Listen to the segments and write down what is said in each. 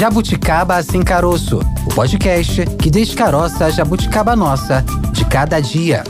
Jabuticaba Sem Caroço, o podcast que descaroça a jabuticaba nossa de cada dia.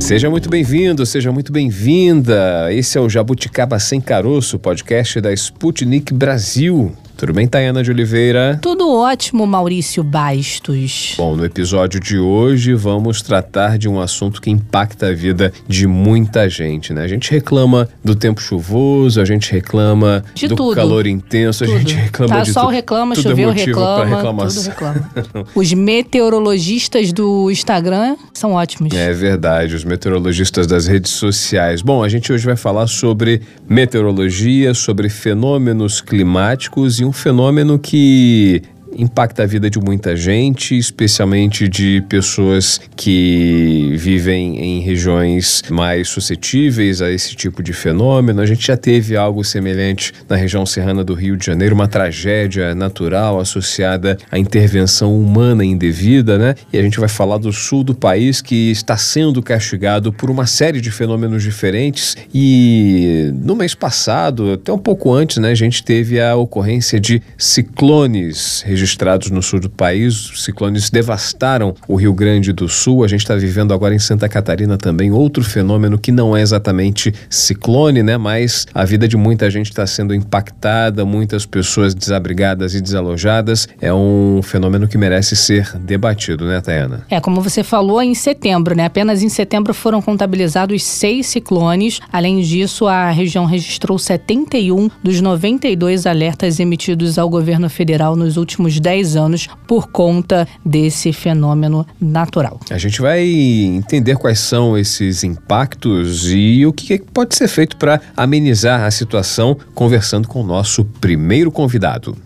Seja muito bem-vindo, seja muito bem-vinda. Esse é o Jabuticaba Sem Caroço, podcast da Sputnik Brasil. Tudo bem, Tayana de Oliveira? Tudo ótimo, Maurício Bastos. Bom, no episódio de hoje vamos tratar de um assunto que impacta a vida de muita gente, né? A gente reclama do tempo chuvoso, a gente reclama de do tudo. calor intenso, Tudo. a gente reclama tá, de sol tudo. reclama, tudo é choveu pra reclama, reclamação. tudo reclama. Os meteorologistas do Instagram são ótimos. É verdade, os meteorologistas das redes sociais. Bom, a gente hoje vai falar sobre meteorologia, sobre fenômenos climáticos e um fenômeno que impacta a vida de muita gente, especialmente de pessoas que vivem em regiões mais suscetíveis a esse tipo de fenômeno. A gente já teve algo semelhante na região serrana do Rio de Janeiro, uma tragédia natural associada à intervenção humana indevida, né? E a gente vai falar do sul do país que está sendo castigado por uma série de fenômenos diferentes e no mês passado, até um pouco antes, né, a gente teve a ocorrência de ciclones registrados no sul do país. Ciclones devastaram o Rio Grande do Sul. A gente está vivendo agora em Santa Catarina também outro fenômeno que não é exatamente ciclone, né? Mas a vida de muita gente está sendo impactada, muitas pessoas desabrigadas e desalojadas. É um fenômeno que merece ser debatido, né, Tayana? É, como você falou, em setembro, né? Apenas em setembro foram contabilizados seis ciclones. Além disso, a região registrou 71 dos 92 alertas emitidos ao governo federal nos últimos 10 anos por conta desse fenômeno natural. A gente vai entender quais são esses impactos e o que pode ser feito para amenizar a situação, conversando com o nosso primeiro convidado.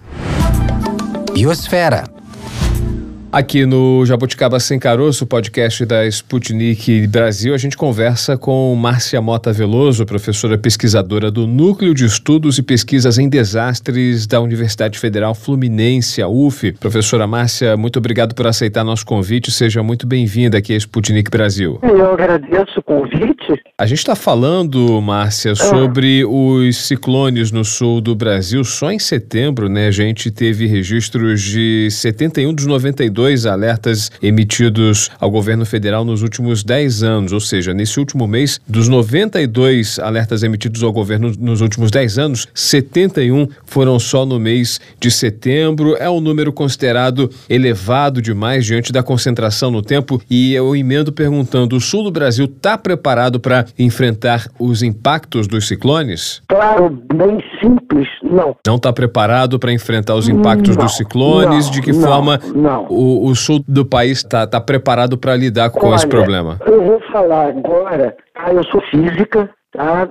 Biosfera. Aqui no Jabuticaba Sem Caroço, podcast da Sputnik Brasil, a gente conversa com Márcia Mota Veloso, professora pesquisadora do Núcleo de Estudos e Pesquisas em Desastres da Universidade Federal Fluminense, a UF. Professora Márcia, muito obrigado por aceitar nosso convite. Seja muito bem-vinda aqui à Sputnik Brasil. Eu agradeço o convite. A gente está falando, Márcia, sobre os ciclones no sul do Brasil. Só em setembro, né, a gente teve registros de 71 dos 92 alertas emitidos ao governo federal nos últimos 10 anos. Ou seja, nesse último mês, dos 92 alertas emitidos ao governo nos últimos 10 anos, 71 foram só no mês de setembro. É um número considerado elevado demais diante da concentração no tempo. E eu emendo perguntando: o sul do Brasil está preparado para enfrentar os impactos dos ciclones? Claro, bem simples, não. Não está preparado para enfrentar os impactos Não, dos ciclones? não, de que não, forma não. O, o sul do país está tá preparado para lidar com esse Olha, problema? Eu vou falar agora, tá? eu sou física, tá?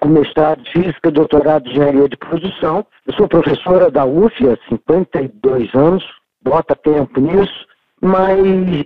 Com mestrado em física, doutorado em engenharia de produção. Eu sou professora da UF há 52 anos, bota tempo nisso, mas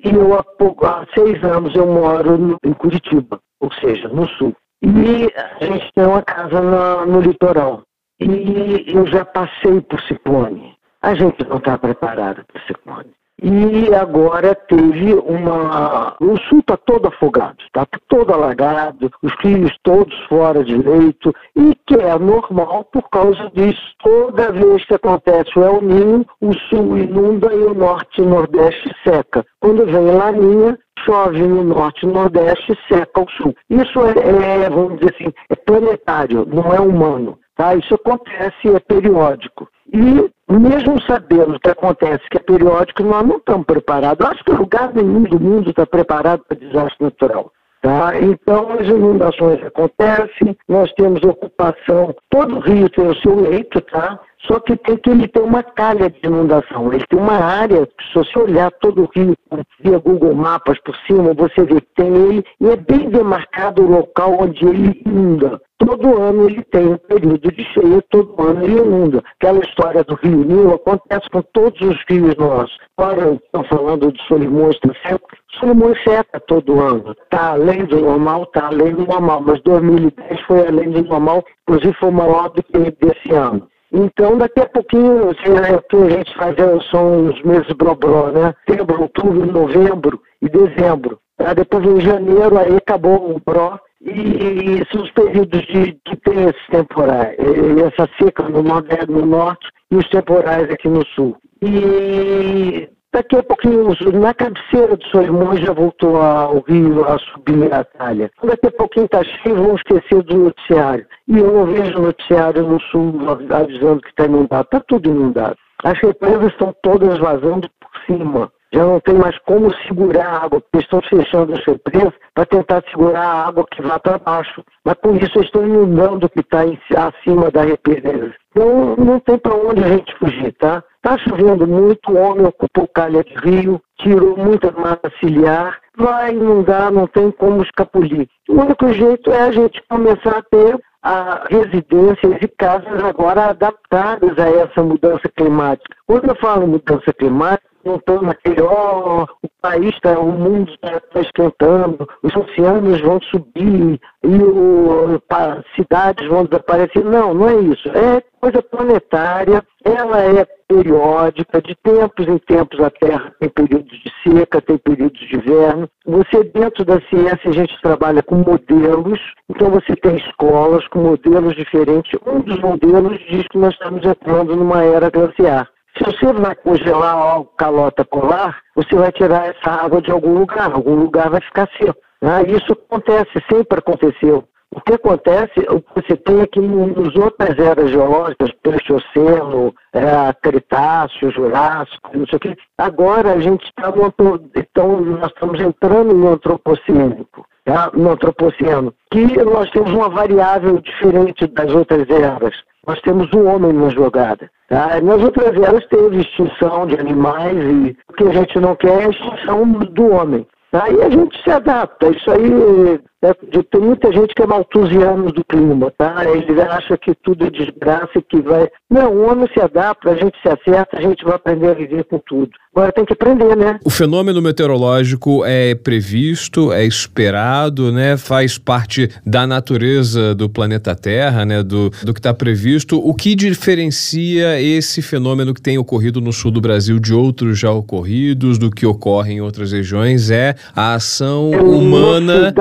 eu há, há seis anos eu moro no- em Curitiba, ou seja, no sul. E a gente tem uma casa na- no litoral. E eu já passei por ciclone. A gente não está preparado para ciclone. E agora teve uma. O sul está todo afogado, está todo alagado, os rios todos fora de leito, e que é normal por causa disso. Toda vez que acontece o El Ninho, o sul inunda e o norte e nordeste seca. Quando vem a Laninha, chove no norte e nordeste seca o sul. Isso é, é, vamos dizer assim, é planetário, não é humano. Tá? Isso acontece, é periódico. E mesmo sabendo que acontece, que é periódico, nós não estamos preparados. Acho que lugar nenhum do mundo está preparado para desastre natural. Tá? Então, as inundações acontecem, nós temos ocupação, todo rio tem o seu leito, tá? Só que tem que ele ter uma calha de inundação. Ele tem uma área, se você olhar todo o rio via Google Mapas por cima, você vê que tem ele, e é bem demarcado o local onde ele inunda. Todo ano ele tem um período de cheia, todo ano ele inunda. Aquela história do Rio Nilo acontece com todos os rios nossos. Agora estão falando de Solimões do seco. Solimões seca todo ano. Está além do normal, está além do normal. Mas 2010 foi além do normal, inclusive foi maior do que desse ano. Então, daqui a pouquinho, assim, né, a gente faz é- são os meses brobró, né? Setembro, outubro, novembro e dezembro. Tá? Depois, em janeiro, aí acabou o bró e são os períodos de, tem esses temporais, essa seca no, no norte e os temporais aqui no sul. E daqui a pouquinho, na cabeceira do Solimões já voltou ao rio a subir a talha. Daqui a pouquinho está cheio, vão esquecer do noticiário. E eu não vejo noticiário no sul avisando que está inundado. Está tudo inundado. As represas estão todas vazando por cima já não tem mais como segurar a água, porque estão fechando as represas para tentar segurar a água que vai para baixo. Mas com isso eles estão inundando o que está acima da represa. Então não tem para onde a gente fugir, tá? Está chovendo muito, o homem ocupou calha de rio, tirou muita mata ciliar, vai inundar, não tem como escapulir. O único jeito é a gente começar a ter a residências e casas agora adaptadas a essa mudança climática. Quando eu falo mudança climática, estão naquele, ó, o país está, o mundo está tá esquentando, os oceanos vão subir e o, as cidades vão desaparecer. Não, não é isso. É coisa planetária, ela é periódica, de tempos em tempos a Terra tem períodos de seca, tem períodos de inverno. Você, dentro da ciência, a gente trabalha com modelos, então você tem escolas com modelos diferentes. Um dos modelos diz que nós estamos entrando numa era glaciar. Se você vai congelar a calota polar, você vai tirar essa água de algum lugar, algum lugar vai ficar seco. Né? Isso acontece, sempre aconteceu. O que acontece, o que você tem aqui nas outras eras geológicas, Pleistoceno, é, Cretáceo, Jurássico, não sei o quê, agora a gente está no, então nós estamos entrando no antropocênico, tá? no antropoceno, que nós temos uma variável diferente das outras eras. Nós temos o homem na jogada. Tá? Nas outras eras teve extinção de animais e o que a gente não quer é a extinção do homem. Tá? E a gente se adapta. Isso aí é, tem muita gente que é maltusiano do clima, tá? Ele acha que tudo é desgraça e que vai. Não, o homem se adapta, a gente se acerta, a gente vai aprender a viver com tudo. Agora tem que aprender, né? O fenômeno meteorológico é previsto, é esperado, né? Faz parte da natureza do planeta Terra, né? Do, do que está previsto. O que diferencia esse fenômeno que tem ocorrido no sul do Brasil de outros já ocorridos, do que ocorre em outras regiões, é a ação é humana.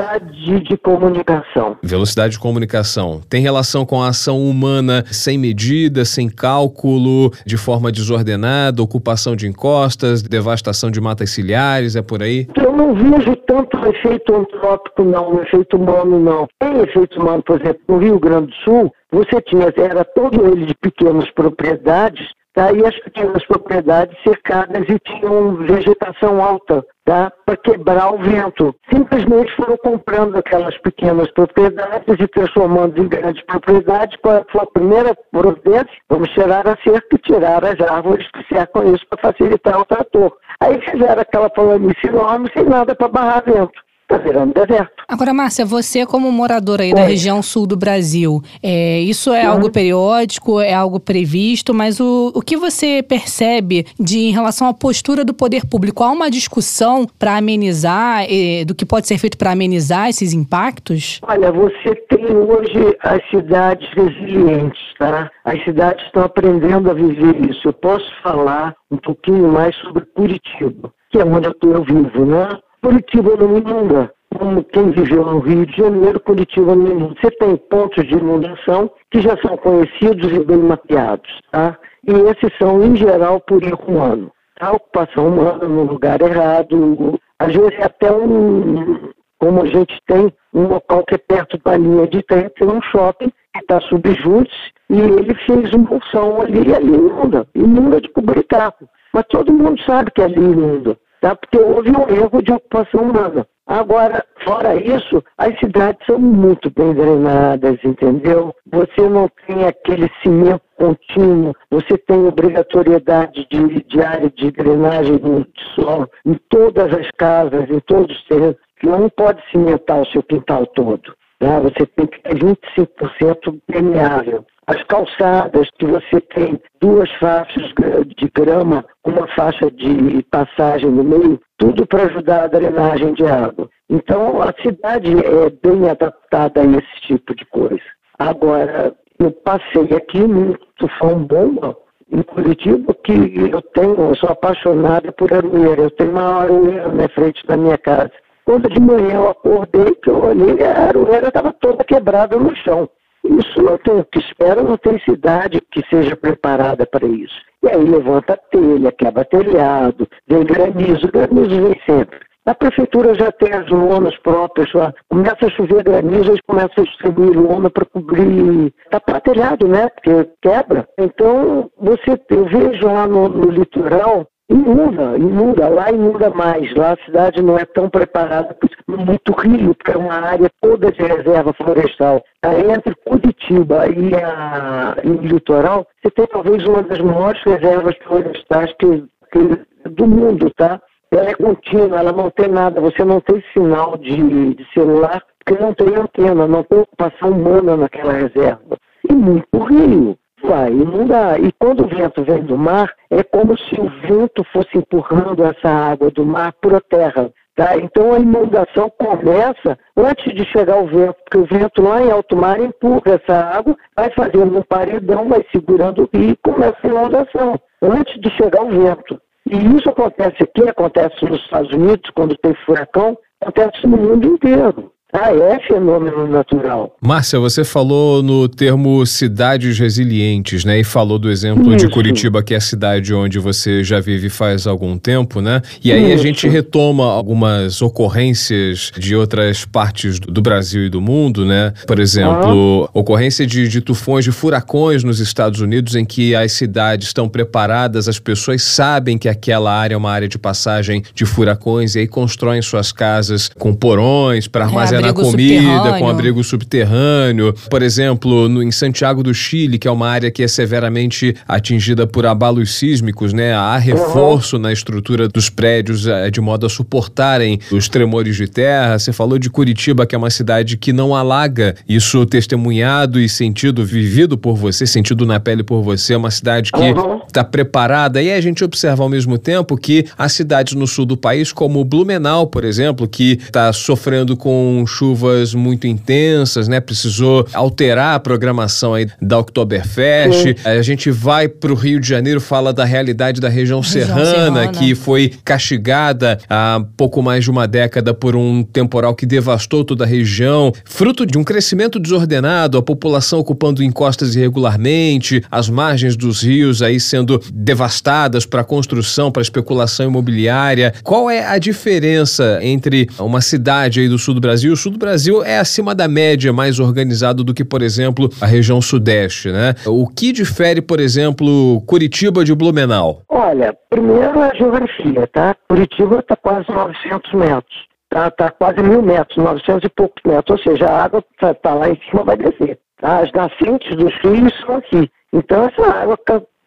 Velocidade de comunicação. Velocidade de comunicação. Tem relação com a ação humana sem medida, sem cálculo, de forma desordenada, ocupação de encostas, devastação de matas ciliares, é por aí? Eu não vejo tanto efeito antrópico, não, efeito humano, não. Tem efeito humano, por exemplo, no Rio Grande do Sul, você tinha, era todo ele de pequenas propriedades, tá? e as pequenas propriedades cercadas e tinham vegetação alta tá? para quebrar o vento. Simplesmente foram comprando aquelas pequenas propriedades e transformando em grandes propriedades. Qual foi a primeira providência? Vamos tirar a cerca e tirar as árvores que cercam isso para facilitar o trator. Aí fizeram aquela planície enorme sem nada para barrar vento está virando deserto. Agora, Márcia, você como moradora aí Oi. da região sul do Brasil, é, isso é uhum. algo periódico, é algo previsto, mas o, o que você percebe de em relação à postura do poder público? Há uma discussão para amenizar, eh, do que pode ser feito para amenizar esses impactos? Olha, você tem hoje as cidades resilientes, tá? As cidades estão aprendendo a viver isso. Eu posso falar um pouquinho mais sobre Curitiba, que é onde eu vivo, né? Curitiba não inunda. Como quem viveu no Rio de Janeiro, Curitiba não inunda. Você tem pontos de inundação que já são conhecidos e bem mapeados, tá? E esses são, em geral, por erro humano. A ocupação humana no lugar errado, às vezes até um, como a gente tem um local que é perto da linha de trem, tem um shopping que está subjúdice e ele fez uma função ali e ali inunda, inunda de cobrir carro. Mas todo mundo sabe que ali inunda tá? porque houve um erro de ocupação humana. Agora, fora isso, as cidades são muito bem drenadas, entendeu? Você não tem aquele cimento contínuo, você tem obrigatoriedade de, de área de drenagem de solo em todas as casas, em todos os terrenos. Não pode cimentar o seu quintal todo. Tá? Você tem que ter 25% permeável. As calçadas, que você tem duas faixas de grama, uma faixa de passagem no meio, tudo para ajudar a drenagem de água. Então, a cidade é bem adaptada a esse tipo de coisa. Agora, eu passei aqui num tufão bomba, em Curitiba, que eu tenho, eu sou apaixonada por aroeira. Eu tenho uma aroeira na frente da minha casa. Quando de manhã eu acordei, que eu olhei, a aroeira estava toda quebrada no chão. Isso não tem o que espera, não tem cidade que seja preparada para isso. E aí levanta telha, quebra telhado, vem granizo, granizo vem sempre. A prefeitura já tem as lonas próprias lá. Começa a chover granizo, eles começam a distribuir lona para cobrir tapar telhado, né? Porque quebra. Então, você, eu vejo lá no, no litoral Inunda, inunda, lá inunda mais. Lá a cidade não é tão preparada, muito rio, porque é uma área toda de reserva florestal. Aí entre Curitiba e, a, e o litoral, você tem talvez uma das maiores reservas florestais que, que, do mundo, tá? Ela é contínua, ela não tem nada, você não tem sinal de, de celular, porque não tem antena, não tem ocupação humana naquela reserva. E muito rio vai inundar. E quando o vento vem do mar, é como se o vento fosse empurrando essa água do mar para a terra. Tá? Então a inundação começa antes de chegar o vento, porque o vento lá em alto mar empurra essa água, vai fazendo um paredão, vai segurando e começa a inundação, antes de chegar o vento. E isso acontece aqui, acontece nos Estados Unidos, quando tem furacão, acontece no mundo inteiro. Ah, é fenômeno natural. Márcia, você falou no termo cidades resilientes, né? E falou do exemplo Isso. de Curitiba, que é a cidade onde você já vive faz algum tempo, né? E aí Isso. a gente retoma algumas ocorrências de outras partes do Brasil e do mundo, né? Por exemplo, ah. ocorrência de, de tufões, de furacões nos Estados Unidos, em que as cidades estão preparadas, as pessoas sabem que aquela área é uma área de passagem de furacões e aí constroem suas casas com porões para armazenar na comida, com abrigo subterrâneo. Por exemplo, no, em Santiago do Chile, que é uma área que é severamente atingida por abalos sísmicos, né? Há reforço uhum. na estrutura dos prédios é, de modo a suportarem os tremores de terra. Você falou de Curitiba, que é uma cidade que não alaga. Isso testemunhado e sentido, vivido por você, sentido na pele por você. É uma cidade que está uhum. preparada. E a gente observa ao mesmo tempo que as cidades no sul do país, como Blumenau, por exemplo, que está sofrendo com chuvas muito intensas, né? Precisou alterar a programação aí da Oktoberfest. A gente vai para o Rio de Janeiro, fala da realidade da região, região serrana, serrana, que foi castigada há pouco mais de uma década por um temporal que devastou toda a região, fruto de um crescimento desordenado, a população ocupando encostas irregularmente, as margens dos rios aí sendo devastadas para construção, para especulação imobiliária. Qual é a diferença entre uma cidade aí do sul do Brasil sul do Brasil é acima da média mais organizado do que, por exemplo, a região sudeste, né? O que difere, por exemplo, Curitiba de Blumenau? Olha, primeiro a geografia, tá? Curitiba está quase 900 metros. Tá, tá quase mil metros, 900 e poucos metros, ou seja, a água está tá lá em cima, vai descer. Tá? As nascentes dos rios são aqui. Então, essa água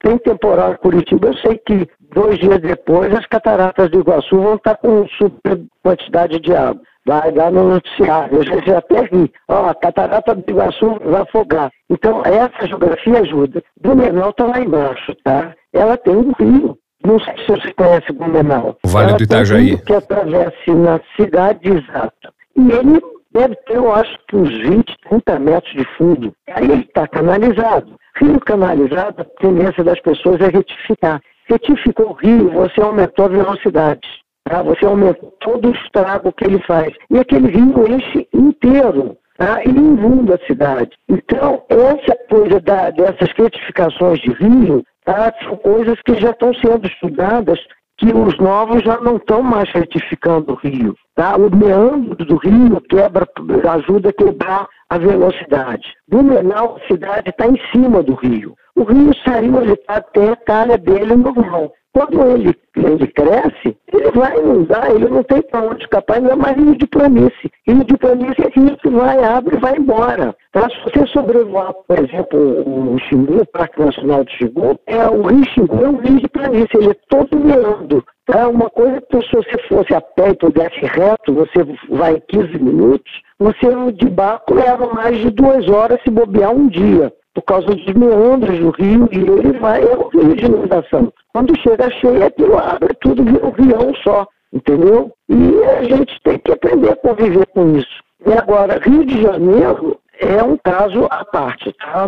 tem temporal em Curitiba, eu sei que dois dias depois as cataratas do Iguaçu vão estar tá com super quantidade de água vai dar no noticiário. Eu já, já até ri. Ó, a catarata do Iguaçu vai afogar. Então, essa geografia ajuda. Blumenau está lá embaixo, tá? Ela tem um rio. Não sei se você conhece Blumenau. O Vale Ela do Itajaí. Um que atravessa na cidade exata. E ele deve ter, eu acho, que uns 20, 30 metros de fundo. Aí ele está canalizado. Rio canalizado, a tendência das pessoas é retificar. Retificou o rio, você aumentou a velocidade. Tá? Você aumenta todo o estrago que ele faz. E aquele rio enche inteiro. Tá? Ele inunda a cidade. Então, essa coisa da, dessas retificações de rio tá? são coisas que já estão sendo estudadas que os novos já não estão mais retificando o rio. Tá? O meandro do rio quebra, ajuda a quebrar a velocidade. Blumenau, a cidade está em cima do rio. O rio saiu, ele até a calha dele normal. Quando ele, ele cresce, ele vai inundar, ele não tem para onde escapar, ainda mais rio de planície. Rio de planície é rio que vai, abre e vai embora. Tá? Se você sobrevoar, por exemplo, o Xingu, o Parque Nacional do Xingu, é, o rio Xingu é um rio de planície, ele é todo meando. Tá? Uma coisa que se você fosse a pé e pudesse reto, você vai em 15 minutos, você de barco leva mais de duas horas se bobear um dia por causa dos meandros do rio, e ele vai, é um rio de inundação. Quando chega cheio, aquilo abre tudo, vira um rião só, entendeu? E a gente tem que aprender a conviver com isso. E agora, Rio de Janeiro é um caso à parte. Tá?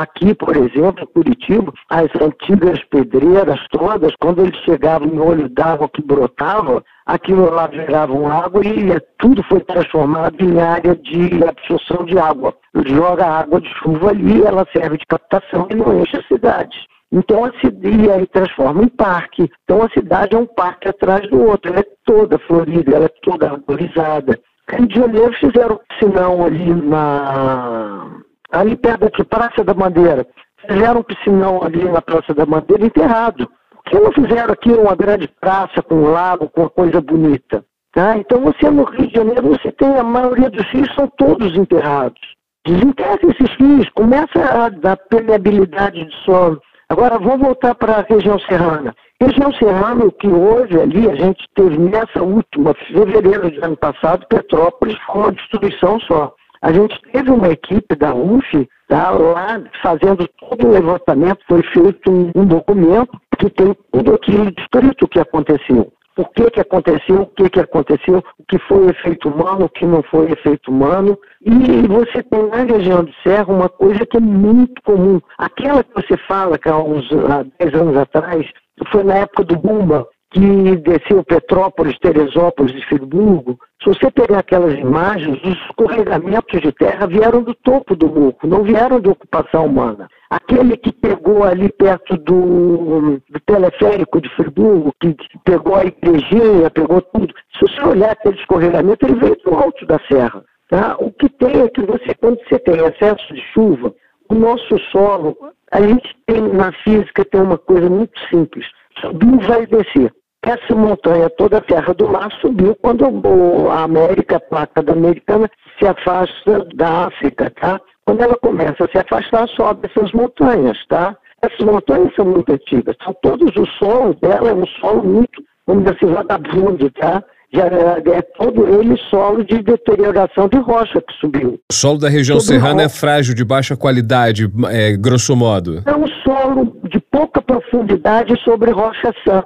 Aqui, por exemplo, em Curitiba, as antigas pedreiras todas, quando eles chegavam em olho d'água que brotava, aquilo lá virava água e tudo foi transformado em área de absorção de água. Joga água de chuva ali, ela serve de captação e não enche a cidade. Então a cidade aí transforma em parque. Então a cidade é um parque atrás do outro. Ela é toda florida, ela é toda arborizada. Rio de Janeiro fizeram piscinão ali na. ali perto da Praça da Bandeira. Fizeram um piscinão ali na Praça da Bandeira enterrado. Por que não fizeram aqui uma grande praça com um lago, com uma coisa bonita? Tá? Então você no Rio de Janeiro, você tem a maioria dos rios são todos enterrados. Desenterra esses rios, começa a dar permeabilidade de solo. Agora vamos voltar para a região serrana. Região serrana, o que hoje ali, a gente teve nessa última, fevereiro de ano passado, Petrópolis com uma destruição só. A gente teve uma equipe da UF tá, lá fazendo todo o levantamento, foi feito um, um documento que tem tudo aquilo descrito que aconteceu por que, que aconteceu, o que, que aconteceu, o que foi efeito humano, o que não foi efeito humano. E você tem na região de Serra uma coisa que é muito comum. Aquela que você fala que há uns há 10 anos atrás, foi na época do Bumba, que desceu Petrópolis, Teresópolis e Friburgo, se você pegar aquelas imagens, os escorregamentos de terra vieram do topo do morro, não vieram de ocupação humana. Aquele que pegou ali perto do, do teleférico de Friburgo, que pegou a igrejinha, pegou tudo, se você olhar aquele escorregamento, ele veio do alto da serra. Tá? O que tem é que você, quando você tem excesso de chuva, o nosso solo, a gente tem na física tem uma coisa muito simples, subiu vai descer. Essa montanha toda a terra do mar subiu quando a América, a placa da americana, se afasta da África, tá? Quando ela começa a se afastar, sobe essas montanhas, tá? Essas montanhas são muito antigas. Então, todos os solos dela é um solo muito, vamos dizer assim, vagabundo, tá? Já é todo ele solo de deterioração de rocha que subiu. O solo da região todo serrana é frágil, de baixa qualidade, é, grosso modo. É um solo de pouca profundidade sobre rocha sã.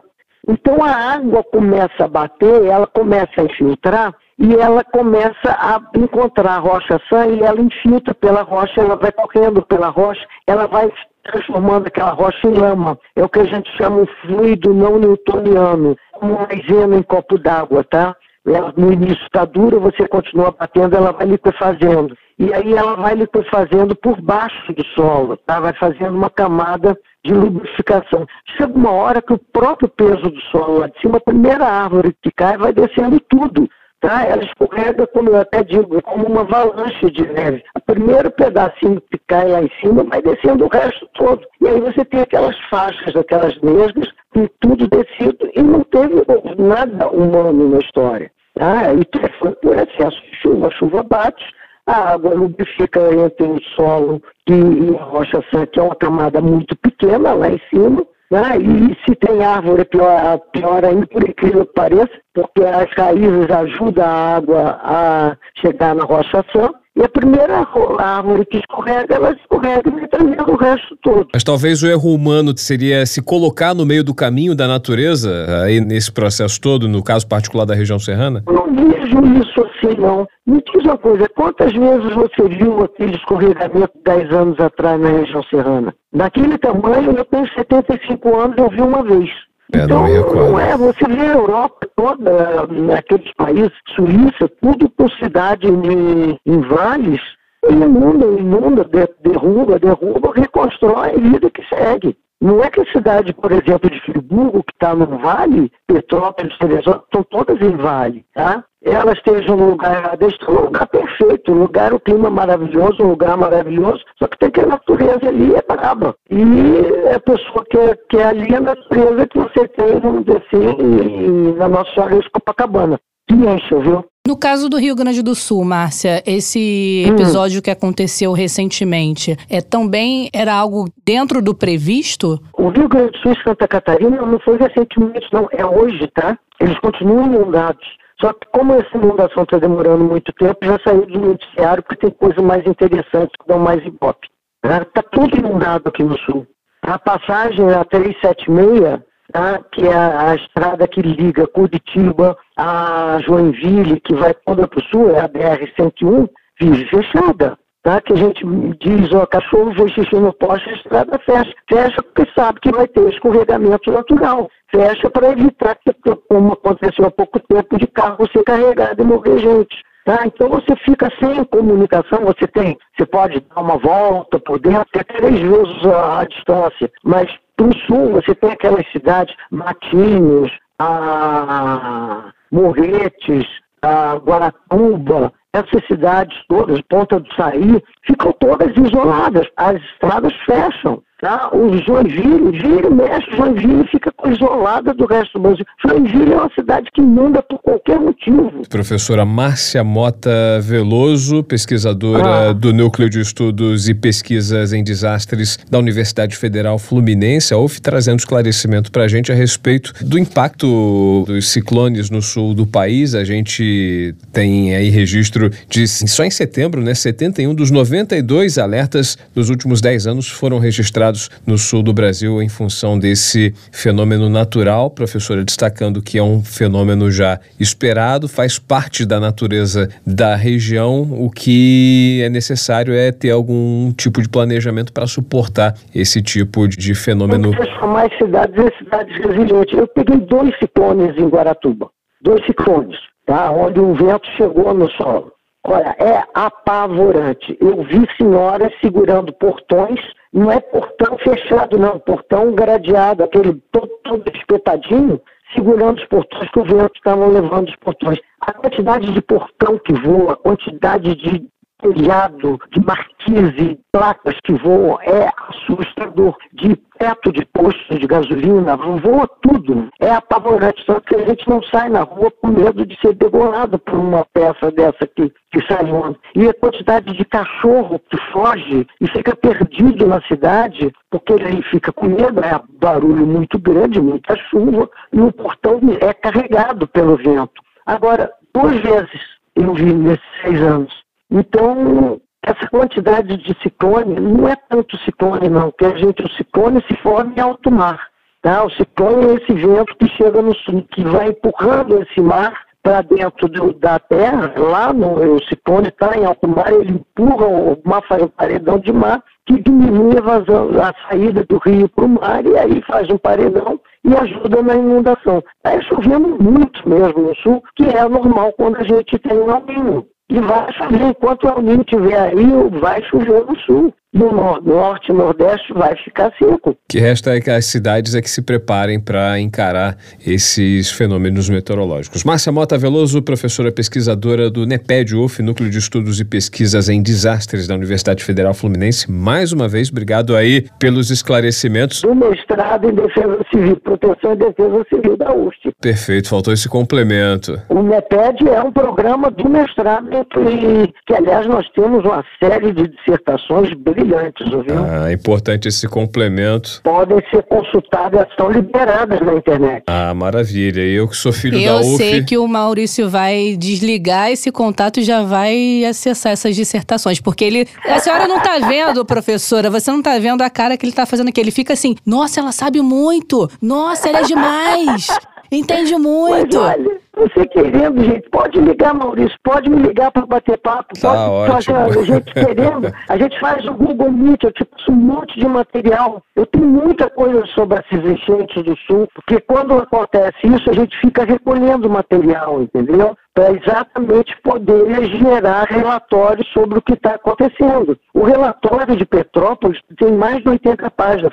Então a água começa a bater, ela começa a infiltrar e ela começa a encontrar a rocha sã e ela infiltra pela rocha, ela vai correndo pela rocha, ela vai transformando aquela rocha em lama. É o que a gente chama um fluido não newtoniano, como um maisena em copo d'água, tá? Ela, no início está dura, você continua batendo, ela vai liquefazendo. E aí ela vai liquefazendo por baixo do solo, tá? Vai fazendo uma camada de lubrificação. Chega uma hora que o próprio peso do solo lá de cima, a primeira árvore que cai vai descendo tudo. Tá? Ela escorrega, como eu até digo, como uma avalanche de neve. O primeiro pedacinho que cai lá em cima vai descendo o resto todo. E aí você tem aquelas faixas, aquelas mesas, com tudo descido e não teve nada humano na história. Tá? E foi por excesso de chuva. A chuva bate, a água lubrifica entre o solo e a rocha sã, que é uma camada muito pequena lá em cima, né? E se tem árvore, pior, pior ainda, por incrível que pareça, porque as raízes ajudam a água a chegar na rocha sã. E a primeira árvore que escorrega, ela escorrega e tremendo o resto todo. Mas talvez o erro humano seria se colocar no meio do caminho da natureza, aí nesse processo todo, no caso particular da região serrana? Eu não vejo isso assim, não. Me diz uma coisa, quantas vezes você viu aquele escorregamento 10 anos atrás na região serrana? Daquele tamanho, eu tenho 75 anos, eu vi uma vez. É, então, não, não é, você vê a Europa toda, naqueles países, Suíça, tudo com cidade em, em vales, inunda, inunda, derruba, derruba, reconstrói a vida que segue. Não é que a cidade, por exemplo, de Friburgo, que está no vale, Petrópolis, Teresópolis, estão todas em vale, tá? Elas estejam no lugar, estão no lugar perfeito, um lugar, o clima maravilhoso, um lugar maravilhoso, só que tem que a natureza ali é braba. E a pessoa que é, que é ali a natureza que você tem, vamos dizer assim, na nossa história de Copacabana. Que enche, viu? No caso do Rio Grande do Sul, Márcia, esse hum. episódio hum. que aconteceu recentemente, é também era algo dentro do previsto? O Rio Grande do Sul e Santa Catarina não foi recentemente, não, é hoje, tá? Eles continuam inundados. Só que como essa inundação está demorando muito tempo, já saiu do noticiário porque tem coisa mais interessante que dão mais ibope. Está tudo inundado aqui no sul. A passagem a 376 tá? que é a, estrada que liga Curitiba a Joinville, que vai toda para o sul, é a BR-101, vive fechada. tá? Que a gente diz, ó, cachorro fez xixi no poste, a estrada fecha. Fecha porque sabe que vai ter escorregamento natural. Fecha para evitar que, como aconteceu há pouco tempo, de carro ser carregado e morrer gente. Tá? Então você fica sem comunicação, você tem, você pode dar uma volta por dentro, até três vezes a, a distância, mas para o sul você tem aquelas cidades, Matinhos, a Morretes, a Guaratuba, essas cidades todas, Ponta do Saí, ficam todas isoladas. As estradas fecham. Tá? O Joinville, vira e mexe, Joinville fica isolada do resto do Brasil. Joinville é uma cidade que inunda por qualquer motivo. Professora Márcia Mota Veloso, pesquisadora ah. do Núcleo de Estudos e Pesquisas em Desastres da Universidade Federal Fluminense, a UF, trazendo esclarecimento para a gente a respeito do impacto dos ciclones no sul do país. A gente tem aí registro de, só em setembro, né, 71 dos 92 alertas nos últimos 10 anos foram registrados no sul do Brasil em função desse fenômeno natural, professora destacando que é um fenômeno já esperado, faz parte da natureza da região, o que é necessário é ter algum tipo de planejamento para suportar esse tipo de fenômeno. Transformar as cidades em cidades resilientes. Eu peguei dois ciclones em Guaratuba, dois ciclones, tá? onde o vento chegou no solo. Olha, é apavorante. Eu vi senhoras segurando portões não é portão fechado, não, portão gradeado, aquele todo, todo espetadinho, segurando os portões que o vento estava levando os portões. A quantidade de portão que voa, a quantidade de telhado, de marquise, placas que voam, é assustador. De teto de postos de gasolina, voa tudo. É apavorante, só que a gente não sai na rua com medo de ser degolado por uma peça dessa que, que sai voando. E a quantidade de cachorro que foge e fica perdido na cidade, porque ele fica com medo, é barulho muito grande, muita chuva, e o portão é carregado pelo vento. Agora, duas vezes eu vi nesses seis anos então, essa quantidade de ciclone não é tanto ciclone, não, que a gente, o ciclone se forma em alto mar. Tá? O ciclone é esse vento que chega no sul, que vai empurrando esse mar para dentro do, da terra, lá no o ciclone está em alto mar, ele empurra o mar, faz um paredão de mar que diminui a, vazão, a saída do rio para o mar e aí faz um paredão e ajuda na inundação. Está chovendo muito mesmo no sul, que é normal quando a gente tem um alninho. E vai chover, enquanto o El estiver aí, vai chover no sul no norte e nordeste vai ficar seco. O que resta é que as cidades é que se preparem para encarar esses fenômenos meteorológicos. Márcia Mota Veloso, professora pesquisadora do NEPED UF, Núcleo de Estudos e Pesquisas em Desastres da Universidade Federal Fluminense, mais uma vez, obrigado aí pelos esclarecimentos. Do mestrado em Defesa Civil, Proteção e Defesa Civil da USP. Perfeito, faltou esse complemento. O NEPED é um programa do mestrado que, que aliás, nós temos uma série de dissertações brilhantes, ouviu? Ah, é importante esse complemento. Podem ser consultadas, estão liberadas na internet. Ah, maravilha. Eu que sou filho Eu da UF... Eu sei que o Maurício vai desligar esse contato e já vai acessar essas dissertações, porque ele... A senhora não tá vendo, professora, você não tá vendo a cara que ele tá fazendo aqui. Ele fica assim, nossa, ela sabe muito! Nossa, ela é demais! Entende muito! Mas olha, você querendo, gente, pode ligar, Maurício, pode me ligar para bater papo, tá pode ótimo. fazer, a gente querendo, a gente faz o Google Meet, eu te passo um monte de material. Eu tenho muita coisa sobre essas enchentes do sul, porque quando acontece isso, a gente fica recolhendo material, entendeu? Para exatamente poder gerar relatórios sobre o que está acontecendo. O relatório de Petrópolis tem mais de 80 páginas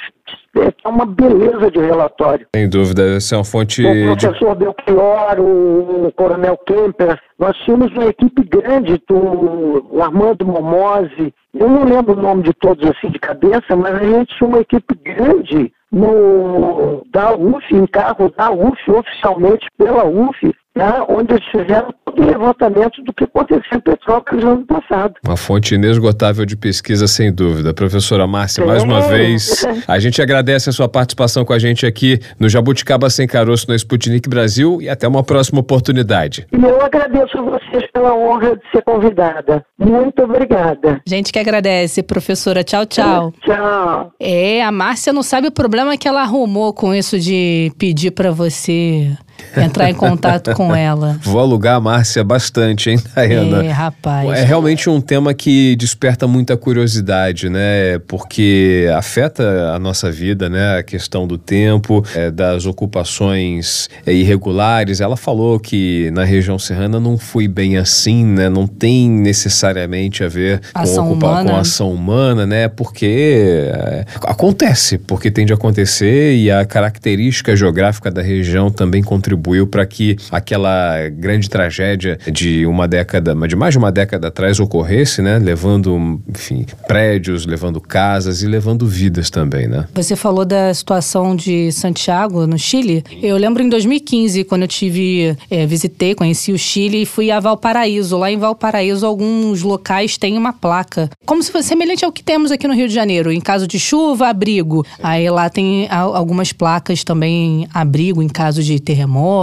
é uma beleza de relatório. Sem dúvida, essa é uma fonte. O professor de... Belchior, o coronel Kemper, nós tínhamos uma equipe grande, o Armando Momose, eu não lembro o nome de todos assim de cabeça, mas a gente tinha uma equipe grande no, da UF, em carro da UF, oficialmente pela UF, tá? onde eles fizeram todo o levantamento do que aconteceu em Petrópolis no ano passado. Uma fonte inesgotável de pesquisa, sem dúvida. Professora Márcia, é. mais uma vez, a gente agradece a sua participação com a gente aqui no Jabuticaba Sem Caroço, no Sputnik Brasil, e até uma próxima oportunidade. E eu agradeço a vocês pela honra de ser convidada. Muito obrigada. Gente que agradece, professora. Tchau, tchau. Tchau. É, a Márcia não sabe o problema que ela arrumou com isso de pedir para você entrar em contato com ela. Vou alugar a Márcia bastante, hein, Tayana? É, rapaz. É realmente um tema que desperta muita curiosidade, né? Porque afeta a nossa vida, né? A questão do tempo, é, das ocupações é, irregulares. Ela falou que na região serrana não foi bem assim, né? Não tem necessariamente a ver ação com, ocupa, humana. com ação humana, né? Porque é, acontece, porque tem de acontecer e a característica geográfica da região também contribuiu para que aquela grande tragédia de uma década, de mais de uma década atrás ocorresse, né? Levando, enfim, prédios, levando casas e levando vidas também, né? Você falou da situação de Santiago, no Chile. Eu lembro em 2015, quando eu tive, é, visitei, conheci o Chile e fui a Valparaíso. Lá em Valparaíso, alguns locais têm uma placa, como se fosse semelhante ao que temos aqui no Rio de Janeiro. Em caso de chuva, abrigo. Aí lá tem algumas placas também, abrigo em caso de terremoto,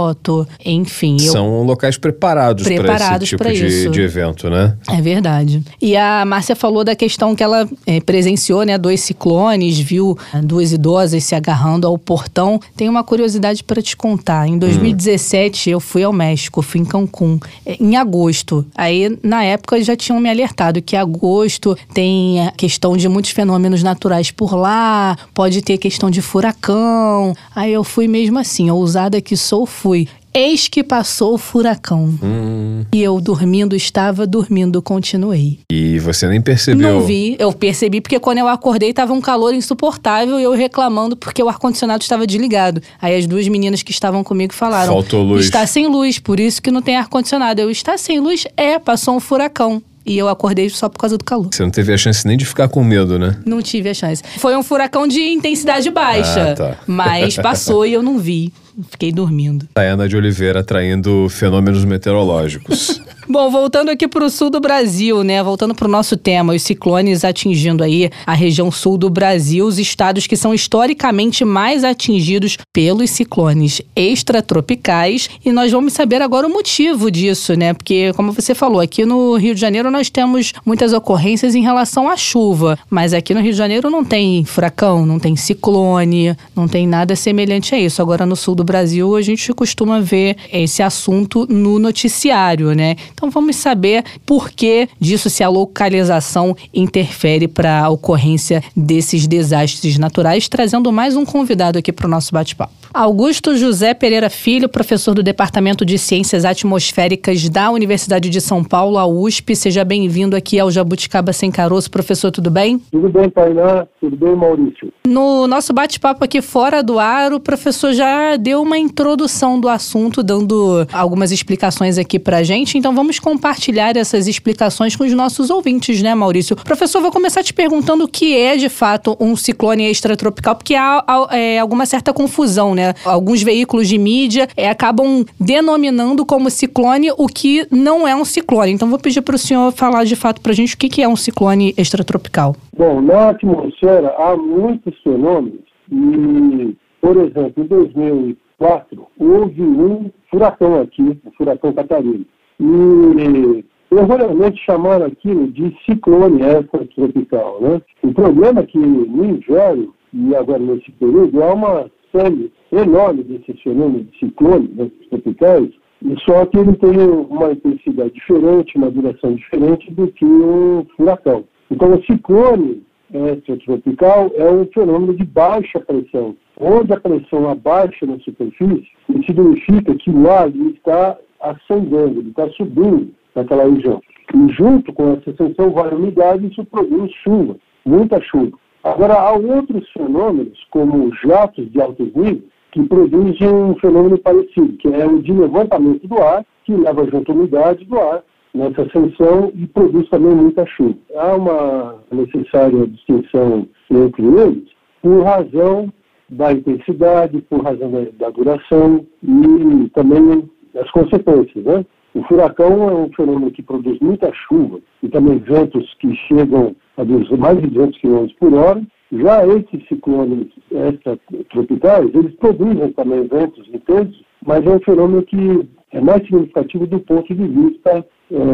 enfim. Eu... São locais preparados, preparados para esse tipo de, de, evento, né? É verdade. E a Márcia falou da questão que ela é, presenciou, né? Dois ciclones, viu duas idosas se agarrando ao portão. Tem uma curiosidade para te contar. Em 2017, hum. eu fui ao México, fui em Cancún, é, em agosto. Aí, na época, já tinham me alertado que agosto tem a questão de muitos fenômenos naturais por lá, pode ter questão de furacão. Aí eu fui mesmo assim, ousada que sou, fui. Eis que passou o furacão. Hum. E eu dormindo, estava dormindo, continuei. E você nem percebeu? Não vi. Eu percebi porque quando eu acordei estava um calor insuportável e eu reclamando porque o ar-condicionado estava desligado. Aí as duas meninas que estavam comigo falaram: Faltou luz. Está sem luz, por isso que não tem ar-condicionado. Eu, está sem luz? É, passou um furacão. E eu acordei só por causa do calor. Você não teve a chance nem de ficar com medo, né? Não tive a chance. Foi um furacão de intensidade baixa. Ah, tá. Mas passou e eu não vi. Fiquei dormindo. Tayana de Oliveira atraindo fenômenos meteorológicos. Bom, voltando aqui para o sul do Brasil, né? Voltando para o nosso tema, os ciclones atingindo aí a região sul do Brasil, os estados que são historicamente mais atingidos pelos ciclones extratropicais. E nós vamos saber agora o motivo disso, né? Porque, como você falou, aqui no Rio de Janeiro nós temos muitas ocorrências em relação à chuva, mas aqui no Rio de Janeiro não tem furacão, não tem ciclone, não tem nada semelhante a isso. Agora no sul do Brasil a gente costuma ver esse assunto no noticiário, né? Então vamos saber por que disso, se a localização interfere para a ocorrência desses desastres naturais, trazendo mais um convidado aqui para o nosso bate-papo. Augusto José Pereira Filho, professor do Departamento de Ciências Atmosféricas da Universidade de São Paulo, a USP. Seja bem-vindo aqui ao Jabuticaba Sem Caroço. Professor, tudo bem? Tudo bem, Tainá. Tudo bem, Maurício. No nosso bate-papo aqui fora do ar, o professor já deu uma introdução do assunto, dando algumas explicações aqui pra gente. Então vamos compartilhar essas explicações com os nossos ouvintes, né, Maurício? Professor, vou começar te perguntando o que é de fato um ciclone extratropical, porque há, há é, alguma certa confusão, né? Alguns veículos de mídia é, acabam denominando como ciclone o que não é um ciclone. Então vou pedir para o senhor falar de fato para a gente o que, que é um ciclone extratropical. Bom, na atmosfera há muitos fenômenos e, por exemplo, em 2004 houve um furacão aqui, o furacão Catarina. E erroneamente chamaram aquilo de ciclone extratropical. Né? O problema é que no inverno e agora nesse período há uma série enorme desses fenômenos de ciclones né, tropicais, e só que ele tem uma intensidade diferente, uma duração diferente do que um furacão. Então, o ciclone extratropical é um fenômeno de baixa pressão. Onde a pressão abaixa na superfície, significa que o ar está ascendendo, ele está subindo naquela região. E junto com essa ascensão vai a umidade e isso produz chuva, muita chuva. Agora, há outros fenômenos, como jatos de altos níveis, que produzem um fenômeno parecido, que é o de levantamento do ar, que leva junto a umidade do ar nessa ascensão e produz também muita chuva. Há uma necessária distinção entre eles por razão da intensidade, por razão da duração e também das consequências. Né? O furacão é um fenômeno que produz muita chuva e também ventos que chegam a mais de 200 km por hora. Já esses ciclones extratropicais, eles produzem também ventos intensos, mas é um fenômeno que é mais significativo do ponto de vista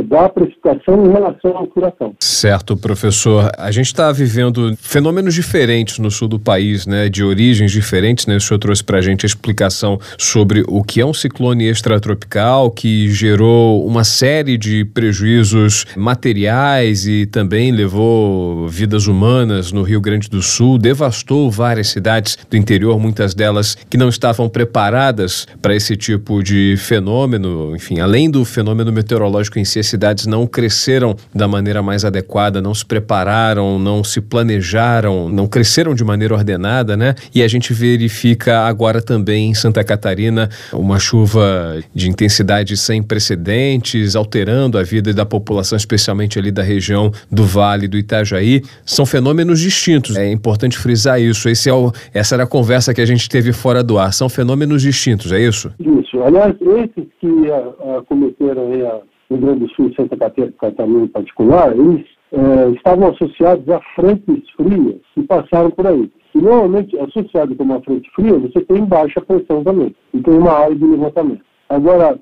da precipitação em relação ao furacão. Certo, professor. A gente está vivendo fenômenos diferentes no sul do país, né, de origens diferentes. Né? O senhor trouxe para a gente a explicação sobre o que é um ciclone extratropical que gerou uma série de prejuízos materiais e também levou vidas humanas no Rio Grande do Sul, devastou várias cidades do interior, muitas delas que não estavam preparadas para esse tipo de fenômeno. Enfim, além do fenômeno meteorológico em si, as cidades não cresceram da maneira mais adequada, não se prepararam, não se planejaram, não cresceram de maneira ordenada, né? E a gente verifica agora também em Santa Catarina uma chuva de intensidade sem precedentes, alterando a vida da população, especialmente ali da região do Vale do Itajaí. São fenômenos distintos. É importante frisar isso. Esse é o, essa era a conversa que a gente teve fora do ar. São fenômenos distintos, é isso? Isso. Aliás, esses que a, a cometeram aí a Rio Grande do Sul e Santa Catarina em particular, eles é, estavam associados a frentes frias que passaram por aí. E normalmente, associado com uma frente fria, você tem baixa pressão também, e tem uma área de levantamento. Agora,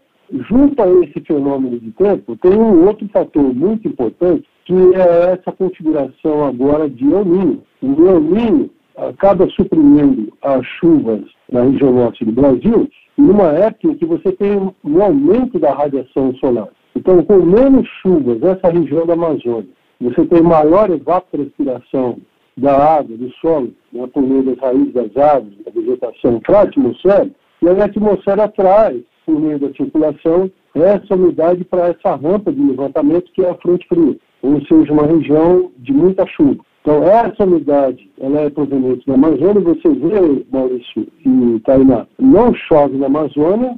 junto a esse fenômeno de tempo, tem um outro fator muito importante, que é essa configuração agora de El. O El acaba suprimindo as chuvas na região norte do Brasil, numa época em que você tem um aumento da radiação solar. Então, com menos chuvas nessa região da Amazônia, você tem maior evapotranspiração da água, do solo, né, por meio das raízes das árvores, da vegetação para a atmosfera, e a atmosfera traz, por meio da circulação, essa umidade para essa rampa de levantamento que é a fronte fria, ou seja, uma região de muita chuva. Então, essa umidade, ela é proveniente da Amazônia, você vê, Maurício e Tainá, não chove na Amazônia,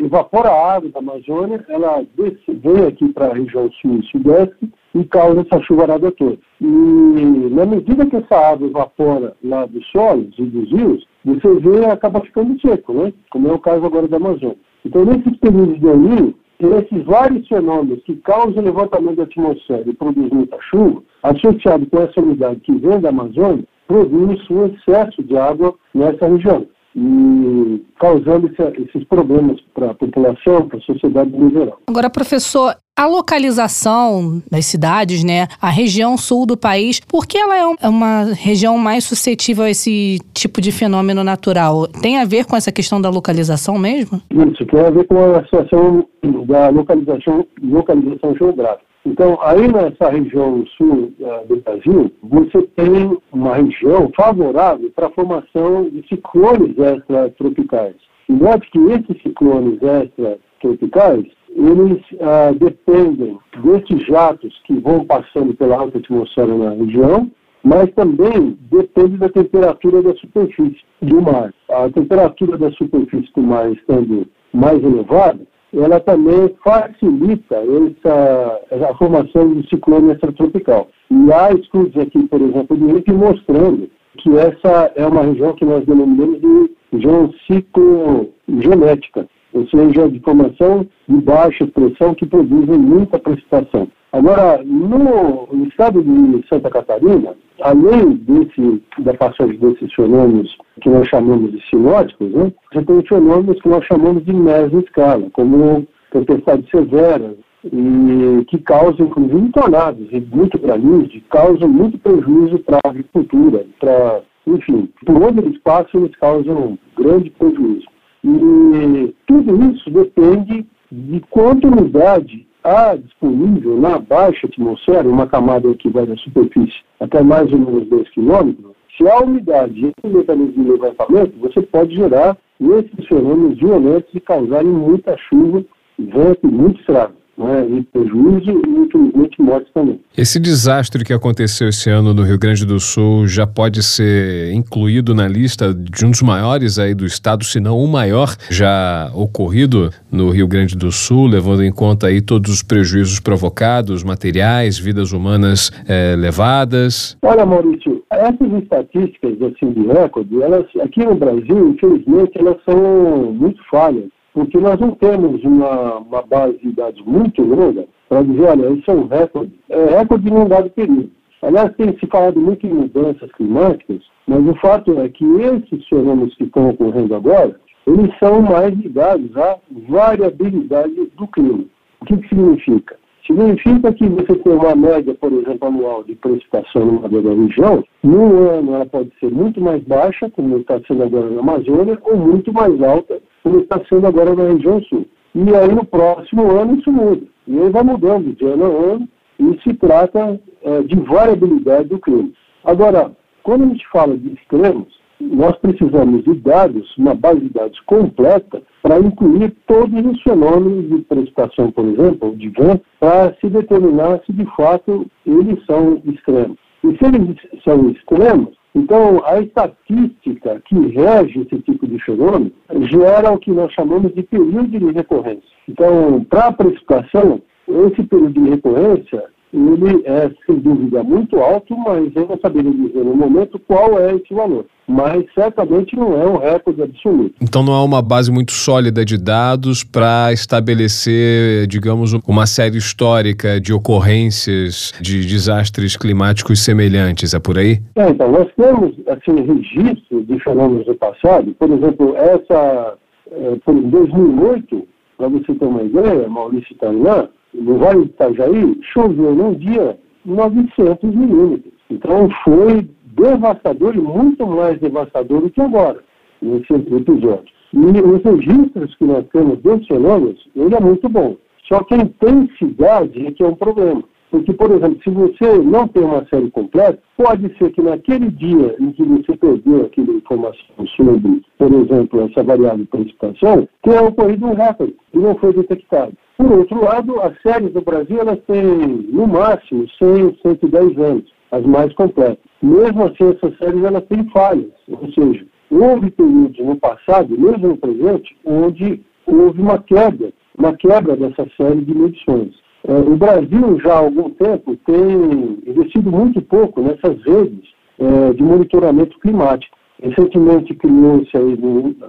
evapora a água da Amazônia, ela desce, vem aqui para a região sul e sudeste e causa essa chuvarada toda. E na medida que essa água evapora lá dos solos e dos rios, você vê acaba ficando seco, né? como é o caso agora da Amazônia. Então, nesses períodos de El esses vários fenômenos que causam levantamento da atmosfera e produzem muita chuva, associado com essa umidade que vem da Amazônia, produz um excesso de água nessa região e causando esse, esses problemas para a população, para a sociedade no geral. Agora, professor, a localização das cidades, né, a região sul do país, por que ela é, é uma região mais suscetível a esse tipo de fenômeno natural? Tem a ver com essa questão da localização mesmo? Isso, tem a ver com a situação da localização, localização geográfica. Então, aí nessa região sul uh, do Brasil, você tem uma região favorável para a formação de ciclones extratropicais. E note que esses ciclones extratropicais, eles uh, dependem desses jatos que vão passando pela alta atmosfera na região, mas também depende da temperatura da superfície do mar. A temperatura da superfície do mar estando mais elevada, ela também facilita essa, a formação de ciclone extratropical. E há estudos aqui, por exemplo, de INPE mostrando que essa é uma região que nós denominamos de região ciclogenética, ou seja, de formação de baixa pressão que produzem muita precipitação. Agora, no, estado de Santa Catarina, além desse, da passagem desses fenômenos que nós chamamos de sinóticos, né, você tem fenômenos que nós chamamos de média escala, como tempestades severas, e que causam, inclusive, tornados e muito granizo, causam muito prejuízo para a agricultura, para, enfim, por onde eles passam, eles causam grande prejuízo. E tudo isso depende de quanta umidade há disponível na baixa atmosfera, uma camada que vai da superfície até mais ou menos 2 quilômetros, se há umidade e um mecanismo de levantamento, você pode gerar esses fenômenos violentos e causarem muita chuva, vento e muito estrago né, e prejuízo e, infelizmente, mortes também. Esse desastre que aconteceu esse ano no Rio Grande do Sul já pode ser incluído na lista de um dos maiores aí do estado, se não o maior já ocorrido no Rio Grande do Sul, levando em conta aí todos os prejuízos provocados, materiais, vidas humanas é, levadas? Olha, Maurício, essas estatísticas assim de recorde, elas aqui no Brasil, infelizmente, elas são muito falhas porque nós não temos uma, uma base de dados muito longa para dizer, olha, isso é um recorde, é recorde num dado período. Aliás, tem se falado muito em mudanças climáticas, mas o fato é que esses fenômenos que estão ocorrendo agora, eles são mais ligados à variabilidade do clima. O que, que significa? Significa que você tem uma média, por exemplo, anual de precipitação numa da região, num ano ela pode ser muito mais baixa, como está sendo agora na Amazônia, ou muito mais alta, como está sendo agora na região sul. E aí no próximo ano isso muda. E aí vai mudando de ano a ano, e se trata é, de variabilidade do clima. Agora, quando a gente fala de extremos, nós precisamos de dados, uma base de dados completa, para incluir todos os fenômenos de precipitação, por exemplo, de vento, para se determinar se de fato eles são extremos. E se eles são extremos, então a estatística que rege esse tipo de fenômeno gera o que nós chamamos de período de recorrência. Então, para a precipitação, esse período de recorrência ele é, sem dúvida, muito alto, mas eu não saberia dizer no momento qual é esse valor. Mas certamente não é um recorde absoluto. Então não há uma base muito sólida de dados para estabelecer, digamos, uma série histórica de ocorrências de desastres climáticos semelhantes, é por aí? É, então, nós temos assim, registro de fenômenos do passado. Por exemplo, essa, é, por 2008, para você ter uma ideia, Maurício Tainan, no Vale do Itajaí, choveu num dia 900 milímetros. Então foi devastador e muito mais devastador do que agora, nesse episódio. E os registros que nós temos dos fenômenos, ele é muito bom. Só que a intensidade é que é um problema. Porque, por exemplo, se você não tem uma série completa, pode ser que naquele dia em que você perdeu aquela informação sobre, por exemplo, essa variável de precipitação, tenha ocorrido um recorde e não foi detectado. Por outro lado, as séries do Brasil elas têm, no máximo, 100, 110 anos, as mais completas. Mesmo assim, essas séries elas têm falhas, ou seja, houve períodos no passado, mesmo no presente, onde houve uma quebra, uma quebra dessa série de medições. É, o Brasil, já há algum tempo, tem investido muito pouco nessas redes é, de monitoramento climático. Recentemente criou-se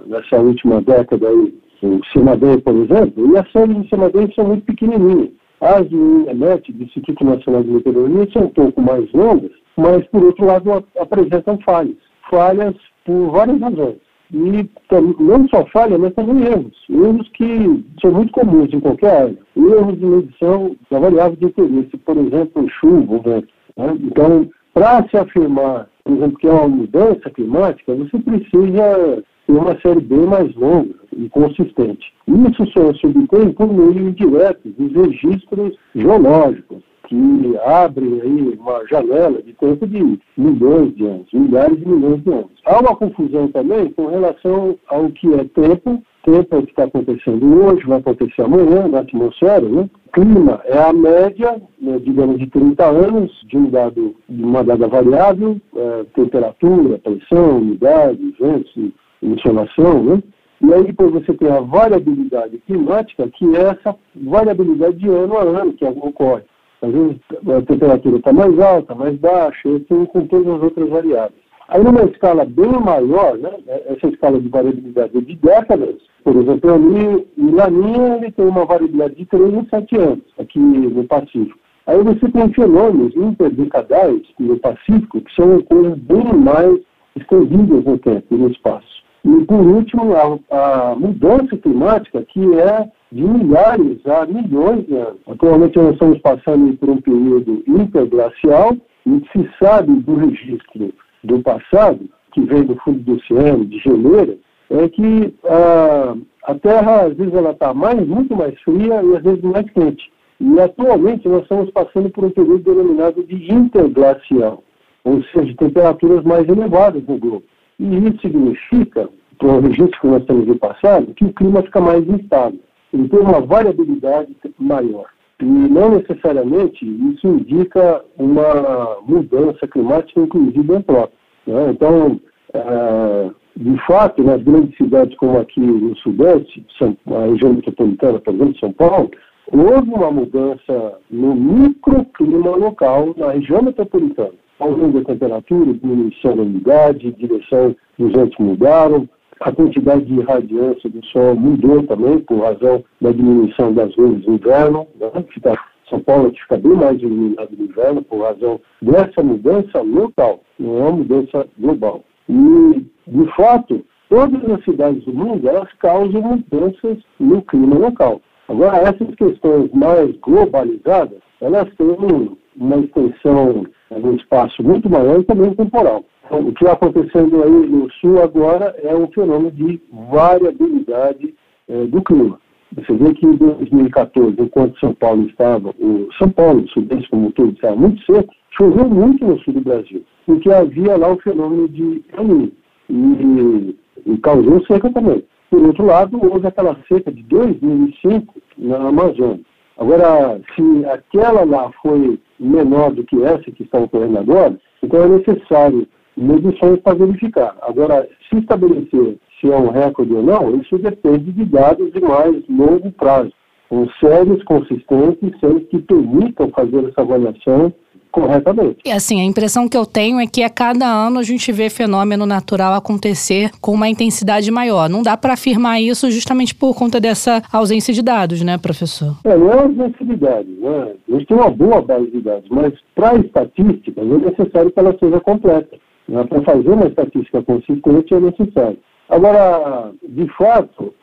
nessa última década aí, o CEMADEI, por exemplo, e as séries de CEMADEI são muito pequenininhas. As do INEMET, do Instituto Nacional de Meteorologia, são um pouco mais longas, mas, por outro lado, apresentam falhas. Falhas por várias razões. E não só falha, mas também erros. Erros que são muito comuns em qualquer área. Erros de medição da variável de interesse, por exemplo, chuva ou vento. Né? Então, para se afirmar, por exemplo, que é uma mudança climática, você precisa ter uma série bem mais longa e consistente. Isso só se obtém por meio indireto dos registros geológicos, que abrem aí uma janela de tempo de milhões de anos, milhares de milhões de anos. Há uma confusão também com relação ao que é tempo. Tempo é o que está acontecendo hoje, vai acontecer amanhã na atmosfera, né? Clima é a média, né, digamos, de 30 anos de, um dado, de uma dada variável, é, temperatura, pressão, umidade, vento, insolação, né? E aí depois você tem a variabilidade climática, que é essa variabilidade de ano a ano que ocorre. Às vezes a temperatura está mais alta, mais baixa, e assim com todas as outras variáveis. Aí numa escala bem maior, né, essa escala de variabilidade é de décadas, por exemplo, ali em Laninha ele tem uma variabilidade de 3 a 7 anos, aqui no Pacífico. Aí você tem fenômenos interdecadais no Pacífico, que são coisas bem mais estendidas no tempo e no espaço. E, por último, a, a, mudança climática, que é de milhares a milhões de anos. Atualmente, nós estamos passando por um período interglacial e se sabe do registro do passado, que vem do fundo do oceano, de geleira, é que a, a Terra, às vezes, ela está mais, muito mais fria e, às vezes, mais quente. E, atualmente, nós estamos passando por um período denominado de interglacial, ou seja, temperaturas mais elevadas no globo. E isso significa, para o registro que nós temos no passado, que o clima fica mais instável. Ele tem uma variabilidade maior. E não necessariamente isso indica uma mudança climática, inclusive antrópica. Né? Então, é, de fato, nas grandes cidades como aqui no Sudeste, São, a região metropolitana, por exemplo, São Paulo, houve uma mudança no microclima local na região metropolitana aumento da temperatura, diminuição da umidade, direção dos ventos mudaram, a quantidade de radiância do sol mudou também por razão da diminuição das nuvens no inverno, né? Fica, São Paulo fica bem mais iluminado no inverno por razão dessa mudança local, não é uma mudança global. E, de fato, todas as cidades do mundo, elas causam mudanças no clima local. Agora, essas questões mais globalizadas, elas têm uma extensão no espaço muito maior e também temporal. Então, o que está acontecendo aí no sul agora é um fenômeno de variabilidade é, do clima. Você vê que em 2014, enquanto São Paulo estava, o São Paulo, o Sudeste como um todo, estava muito seco, choveu muito no sul do Brasil, porque havia lá o fenômeno de El e, e causou seca também. Por outro lado, houve aquela seca de 2005 na Amazônia. Agora, se aquela lá foi menor do que essa que está ocorrendo agora, então é necessário medições para verificar. Agora, se estabelecer se é um recorde ou não, isso depende de dados de mais longo prazo, com sérios, consistentes, sérios que permitam fazer essa avaliação corretamente. E assim, a impressão que eu tenho é que a cada ano a gente vê fenômeno natural acontecer com uma intensidade maior. Não dá para afirmar isso justamente por conta dessa ausência de dados, né, professor? É, não é ausência de dados, né? A gente tem uma boa base de dados, mas para estatísticas é necessário que ela seja completa. Né? Para fazer uma estatística consistente é necessário. Agora, de fato,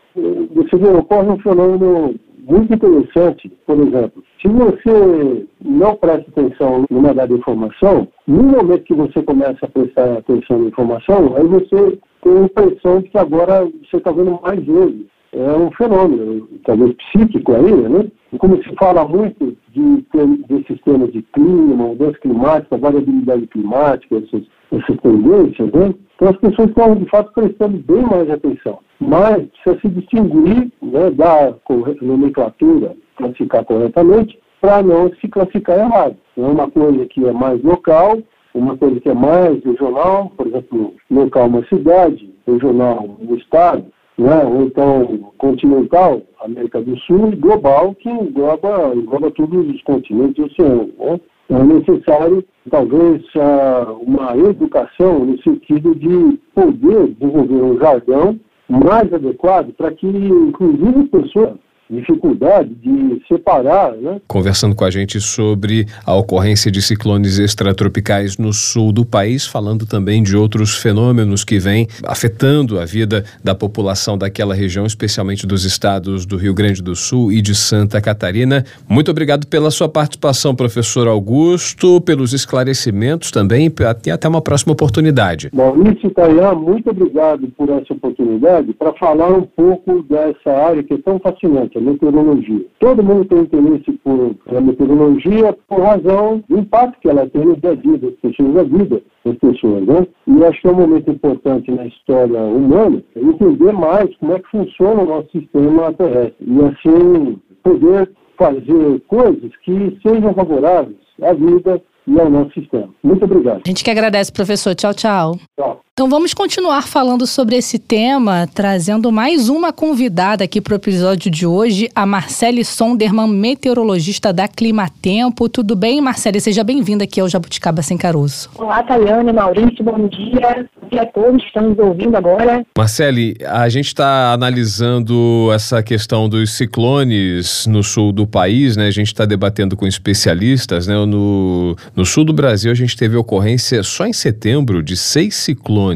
você vê, ocorre um fenômeno muito interessante, por exemplo, se você não presta atenção numa dada informação, no momento que você começa a prestar atenção na informação, aí você tem a impressão de que agora você está vendo mais vezes. É um fenômeno, talvez psíquico aí, né? Como se fala muito de, desses de clima, mudança climática, variabilidade climática, essas, essas tendências, né? Então as pessoas estão, de fato, prestando bem mais atenção. Mas precisa se distinguir né, da nomenclatura, classificar corretamente, para não se classificar errado. É uma coisa que é mais local, uma coisa que é mais regional, por exemplo, local uma cidade, regional um estado, né? ou então continental, América do Sul, e global, que engloba, engloba todos os continentes e oceanos. Né? É necessário, talvez, uma educação no sentido de poder desenvolver um jargão mais adequado para que, inclusive, as pessoas dificuldade de separar, né? Conversando com a gente sobre a ocorrência de ciclones extratropicais no sul do país, falando também de outros fenômenos que vêm afetando a vida da população daquela região, especialmente dos estados do Rio Grande do Sul e de Santa Catarina. Muito obrigado pela sua participação, professor Augusto, pelos esclarecimentos também e até uma próxima oportunidade. Maurício Taian, muito obrigado por essa oportunidade para falar um pouco dessa área que é tão fascinante meteorologia. Todo mundo tem interesse por a meteorologia por razão do impacto que ela tem no dia a dia das pessoas, na vida das pessoas, né? E acho que é um momento importante na história humana entender mais como é que funciona o nosso sistema terrestre e assim poder fazer coisas que sejam favoráveis à vida e ao nosso sistema. Muito obrigado. A gente que agradece, professor. Tchau, tchau. Tchau. Então vamos continuar falando sobre esse tema, trazendo mais uma convidada aqui para o episódio de hoje, a Marcele Sonderman, meteorologista da Climatempo. Tudo bem, Marcele? Seja bem-vinda aqui ao Jabuticaba Sem Caroço. Olá, Tayane, Maurício, bom dia. Bom dia a todos que estão nos ouvindo agora. Marcele, a gente está analisando essa questão dos ciclones no sul do país, né? A gente está debatendo com especialistas, né? No, no sul do Brasil, a gente teve ocorrência só em setembro de seis ciclones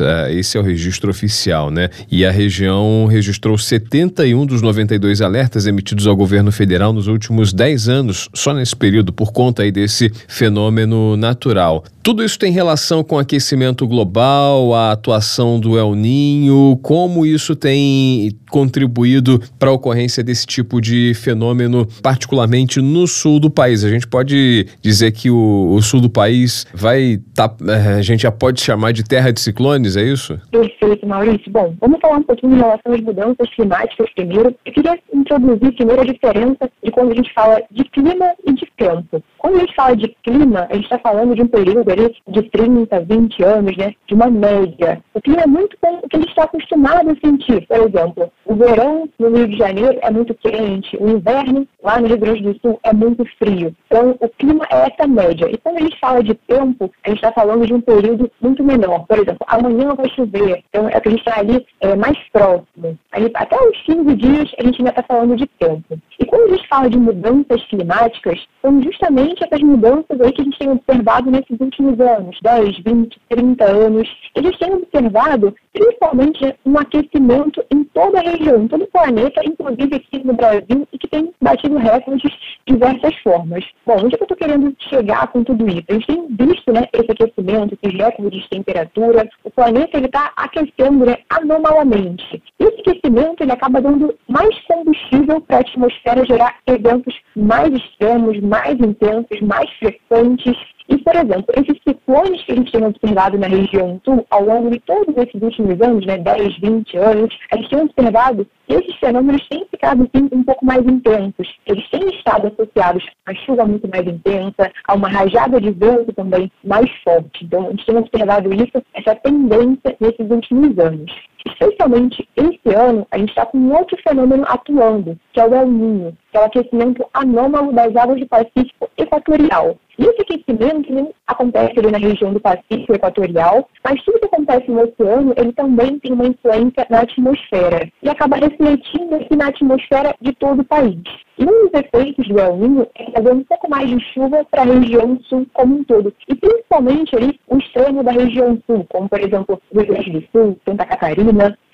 Uh, esse é o registro oficial, né? E a região registrou 71 dos 92 alertas emitidos ao governo federal nos últimos 10 anos, só nesse período, por conta aí desse fenômeno natural. Tudo isso tem relação com aquecimento global, a atuação do El Ninho, como isso tem contribuído para a ocorrência desse tipo de fenômeno, particularmente no sul do país. A gente pode dizer que o, o sul do país vai tá, eh, a gente já pode chamar de terra de ciclones, é isso? Perfeito, Maurício. Bom, vamos falar um pouquinho em relação às mudanças climáticas primeiro. Eu queria introduzir primeiro a diferença de quando a gente fala de clima e de tempo. Quando a gente fala de clima, a gente está falando de um período ali de 30, 20 anos, né, de uma média. O clima é muito com o que a gente está acostumado a sentir. Por exemplo, o verão no Rio de Janeiro é muito quente, o inverno lá no Rio Grande do Sul é muito frio. Então, o clima é essa média. E quando a gente fala de tempo, a gente está falando de um período muito menor. Por amanhã vai chover. Então, é que a gente está ali é, mais próximo. Aí, até uns 15 dias, a gente ainda está falando de tempo. E quando a gente fala de mudanças climáticas, são justamente essas mudanças aí que a gente tem observado nesses últimos anos, 10, 20, 30 anos, eles têm observado principalmente um aquecimento em toda a região, em todo o planeta, inclusive aqui no Brasil, e que tem batido recordes de diversas formas. Bom, onde é eu estou querendo chegar com tudo isso? A gente tem visto né, esse aquecimento, esses recordes de temperatura, o planeta está aquecendo né, anormalmente. Esse aquecimento ele acaba dando mais combustível para a atmosfera gerar eventos mais extremos, mais intensos, mais frequentes, e, por exemplo, esses ciclones que a gente tem observado na região sul ao longo de todos esses últimos anos, né, 10, 20 anos, a gente tem observado que esses fenômenos têm ficado sim, um pouco mais intensos. Eles têm estado associados a chuva muito mais intensa, a uma rajada de vento também mais forte. Então, a gente tem observado isso, essa tendência nesses últimos anos. Especialmente esse ano, a gente está com outro fenômeno atuando, que é o El Niño, que é o aquecimento anômalo das águas do Pacífico Equatorial. E esse aquecimento acontece ali na região do Pacífico Equatorial, mas tudo que acontece no oceano, ele também tem uma influência na atmosfera e acaba refletindo aqui na atmosfera de todo o país. E um dos efeitos do El Niño é trazer um pouco mais de chuva para a região sul como um todo, e principalmente ali o extremo da região sul, como por exemplo o Rio Grande do Sul, Santa Catarina,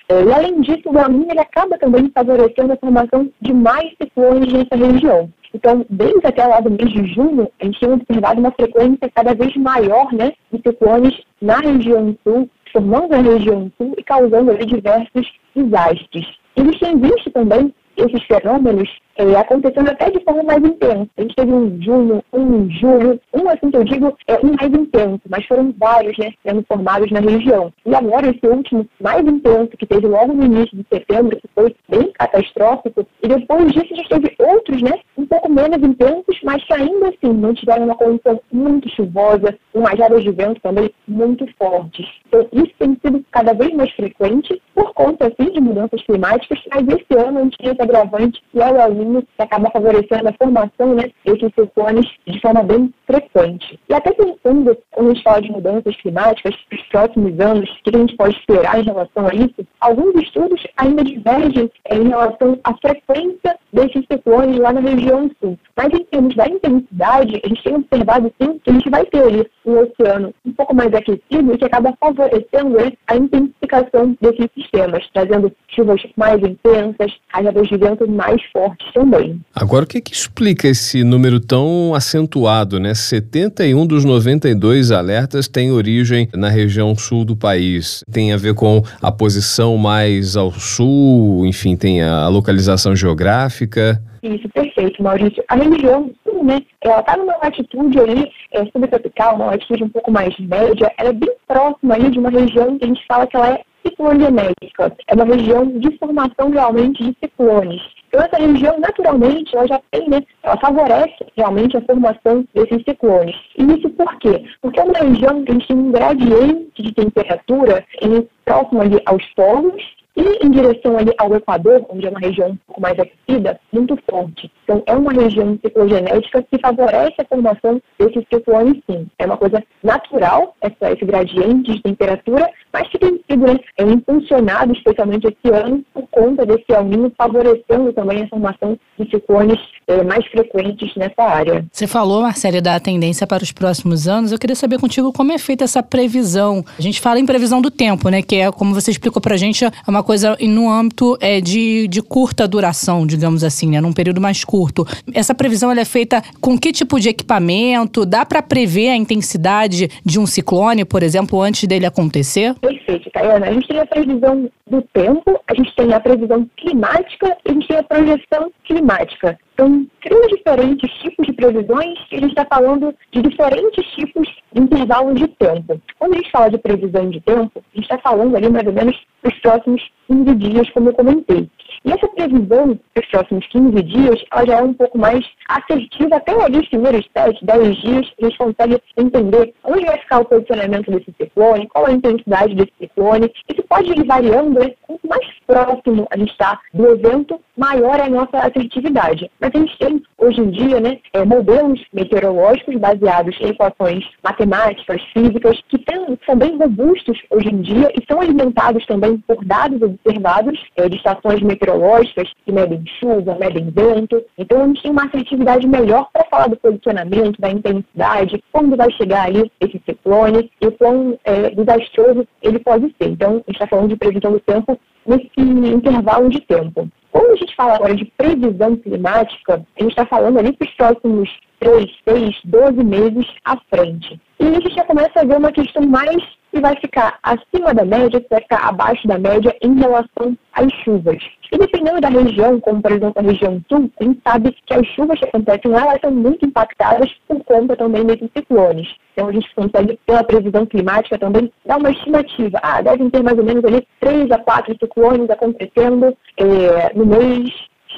é, e além disso, o El Niño ele acaba também favorecendo a formação de mais ciclones nessa região. Então, desde até lá do mês de junho, a gente tem observado uma frequência cada vez maior né, de ciclones na região sul, formando na região sul e causando ali diversos desastres. Eles têm visto também esses fenômenos é, acontecendo até de forma mais intensa. A gente teve um junho, um julho, um assim que eu digo, é um mais intenso, mas foram vários, né, sendo formados na região. E agora esse último mais intenso, que teve logo no início de setembro, que foi bem catastrófico, e depois disso a gente teve outros, né, um pouco menos intensos, mas que ainda assim não tiveram uma condição muito chuvosa, com rajadas de vento também muito fortes. Então isso tem sido cada vez mais frequente por conta, assim, de mudanças climáticas, mas esse ano a gente tem esse agravante e é o que acaba favorecendo a formação né, desses ciclones de forma bem frequente. E até pensando, quando a gente fala de mudanças climáticas, os próximos anos, o que a gente pode esperar em relação a isso, alguns estudos ainda divergem em relação à frequência desses ciclones lá na região sul. Mas em termos da intensidade, a gente tem observado sim que a gente vai ter ali um oceano um pouco mais aquecido e que acaba favorecendo né, a intensificação desses sistemas, trazendo chuvas mais intensas, rajadas de vento mais fortes também. Agora, o que, que explica esse número tão acentuado, né? 71 dos 92 alertas têm origem na região sul do país. Tem a ver com a posição mais ao sul, enfim, tem a localização geográfica. Isso, perfeito, Maurício. A região sul, né, ela está numa latitude ali é, subtropical, uma latitude um pouco mais média, ela é bem próxima ali de uma região que a gente fala que ela é ciclogenética. É uma região de formação realmente de ciclones. Então, essa região, naturalmente, ela já tem, né, ela favorece realmente a formação desses ciclones. E isso por quê? Porque é uma região que a gente tem um gradiente de temperatura em, próximo ali aos polos e em direção ali ao Equador, onde é uma região um pouco mais aquecida, muito forte. Então, é uma região ciclogenética que favorece a formação desses ciclones, sim. É uma coisa natural, essa, esse gradiente de temperatura, mas que tem sido né, é impulsionado, especialmente esse ano, por conta desse El favorecendo também a formação de ciclones é, mais frequentes nessa área. Você falou, Marcelo, da tendência para os próximos anos. Eu queria saber contigo como é feita essa previsão. A gente fala em previsão do tempo, né? Que é, como você explicou para a gente, é uma coisa no âmbito é, de, de curta duração, digamos assim, né? Num período mais curto. Essa previsão ela é feita com que tipo de equipamento? Dá para prever a intensidade de um ciclone, por exemplo, antes dele acontecer? Perfeito, Tayana. A gente tem a previsão do tempo, a gente tem a previsão climática e a gente tem a projeção climática. São três diferentes tipos de previsões e a gente está falando de diferentes tipos intervalos de tempo. Quando a gente fala de previsão de tempo, a gente está falando ali mais ou menos dos próximos 15 dias, como eu comentei. E essa previsão para os próximos 15 dias, ela já é um pouco mais assertiva. Até ali os primeiros 7, 10 dias, a gente consegue entender onde vai ficar o posicionamento desse ciclone, qual a intensidade desse ciclone. Isso pode ir variando, né? quanto mais próximo a gente está do evento, maior é a nossa assertividade. Mas a gente tem, hoje em dia, né, é, modelos meteorológicos baseados em equações matemáticas, físicas, que tem, são bem robustos hoje em dia e são alimentados também por dados observados é, de estações meteorológicas meteorológicas que medem chuva, medem vento. Então a gente tem uma assertividade melhor para falar do posicionamento, da intensidade, quando vai chegar ali esse ciclone e o quão é, desastroso ele pode ser. Então a gente está falando de previsão do tempo nesse intervalo de tempo. Quando a gente fala agora de previsão climática, a gente está falando ali para os próximos 3, 6, 12 meses à frente. E a gente já começa a ver uma questão mais se vai ficar acima da média, se vai ficar abaixo da média em relação às chuvas. E dependendo da região, como por exemplo a região sul, a gente sabe que as chuvas que acontecem lá elas são muito impactadas por conta também desses ciclones. Então a gente consegue, pela previsão climática, também dar uma estimativa. Ah, devem ter mais ou menos ali 3 a 4 ciclones acontecendo é, no mês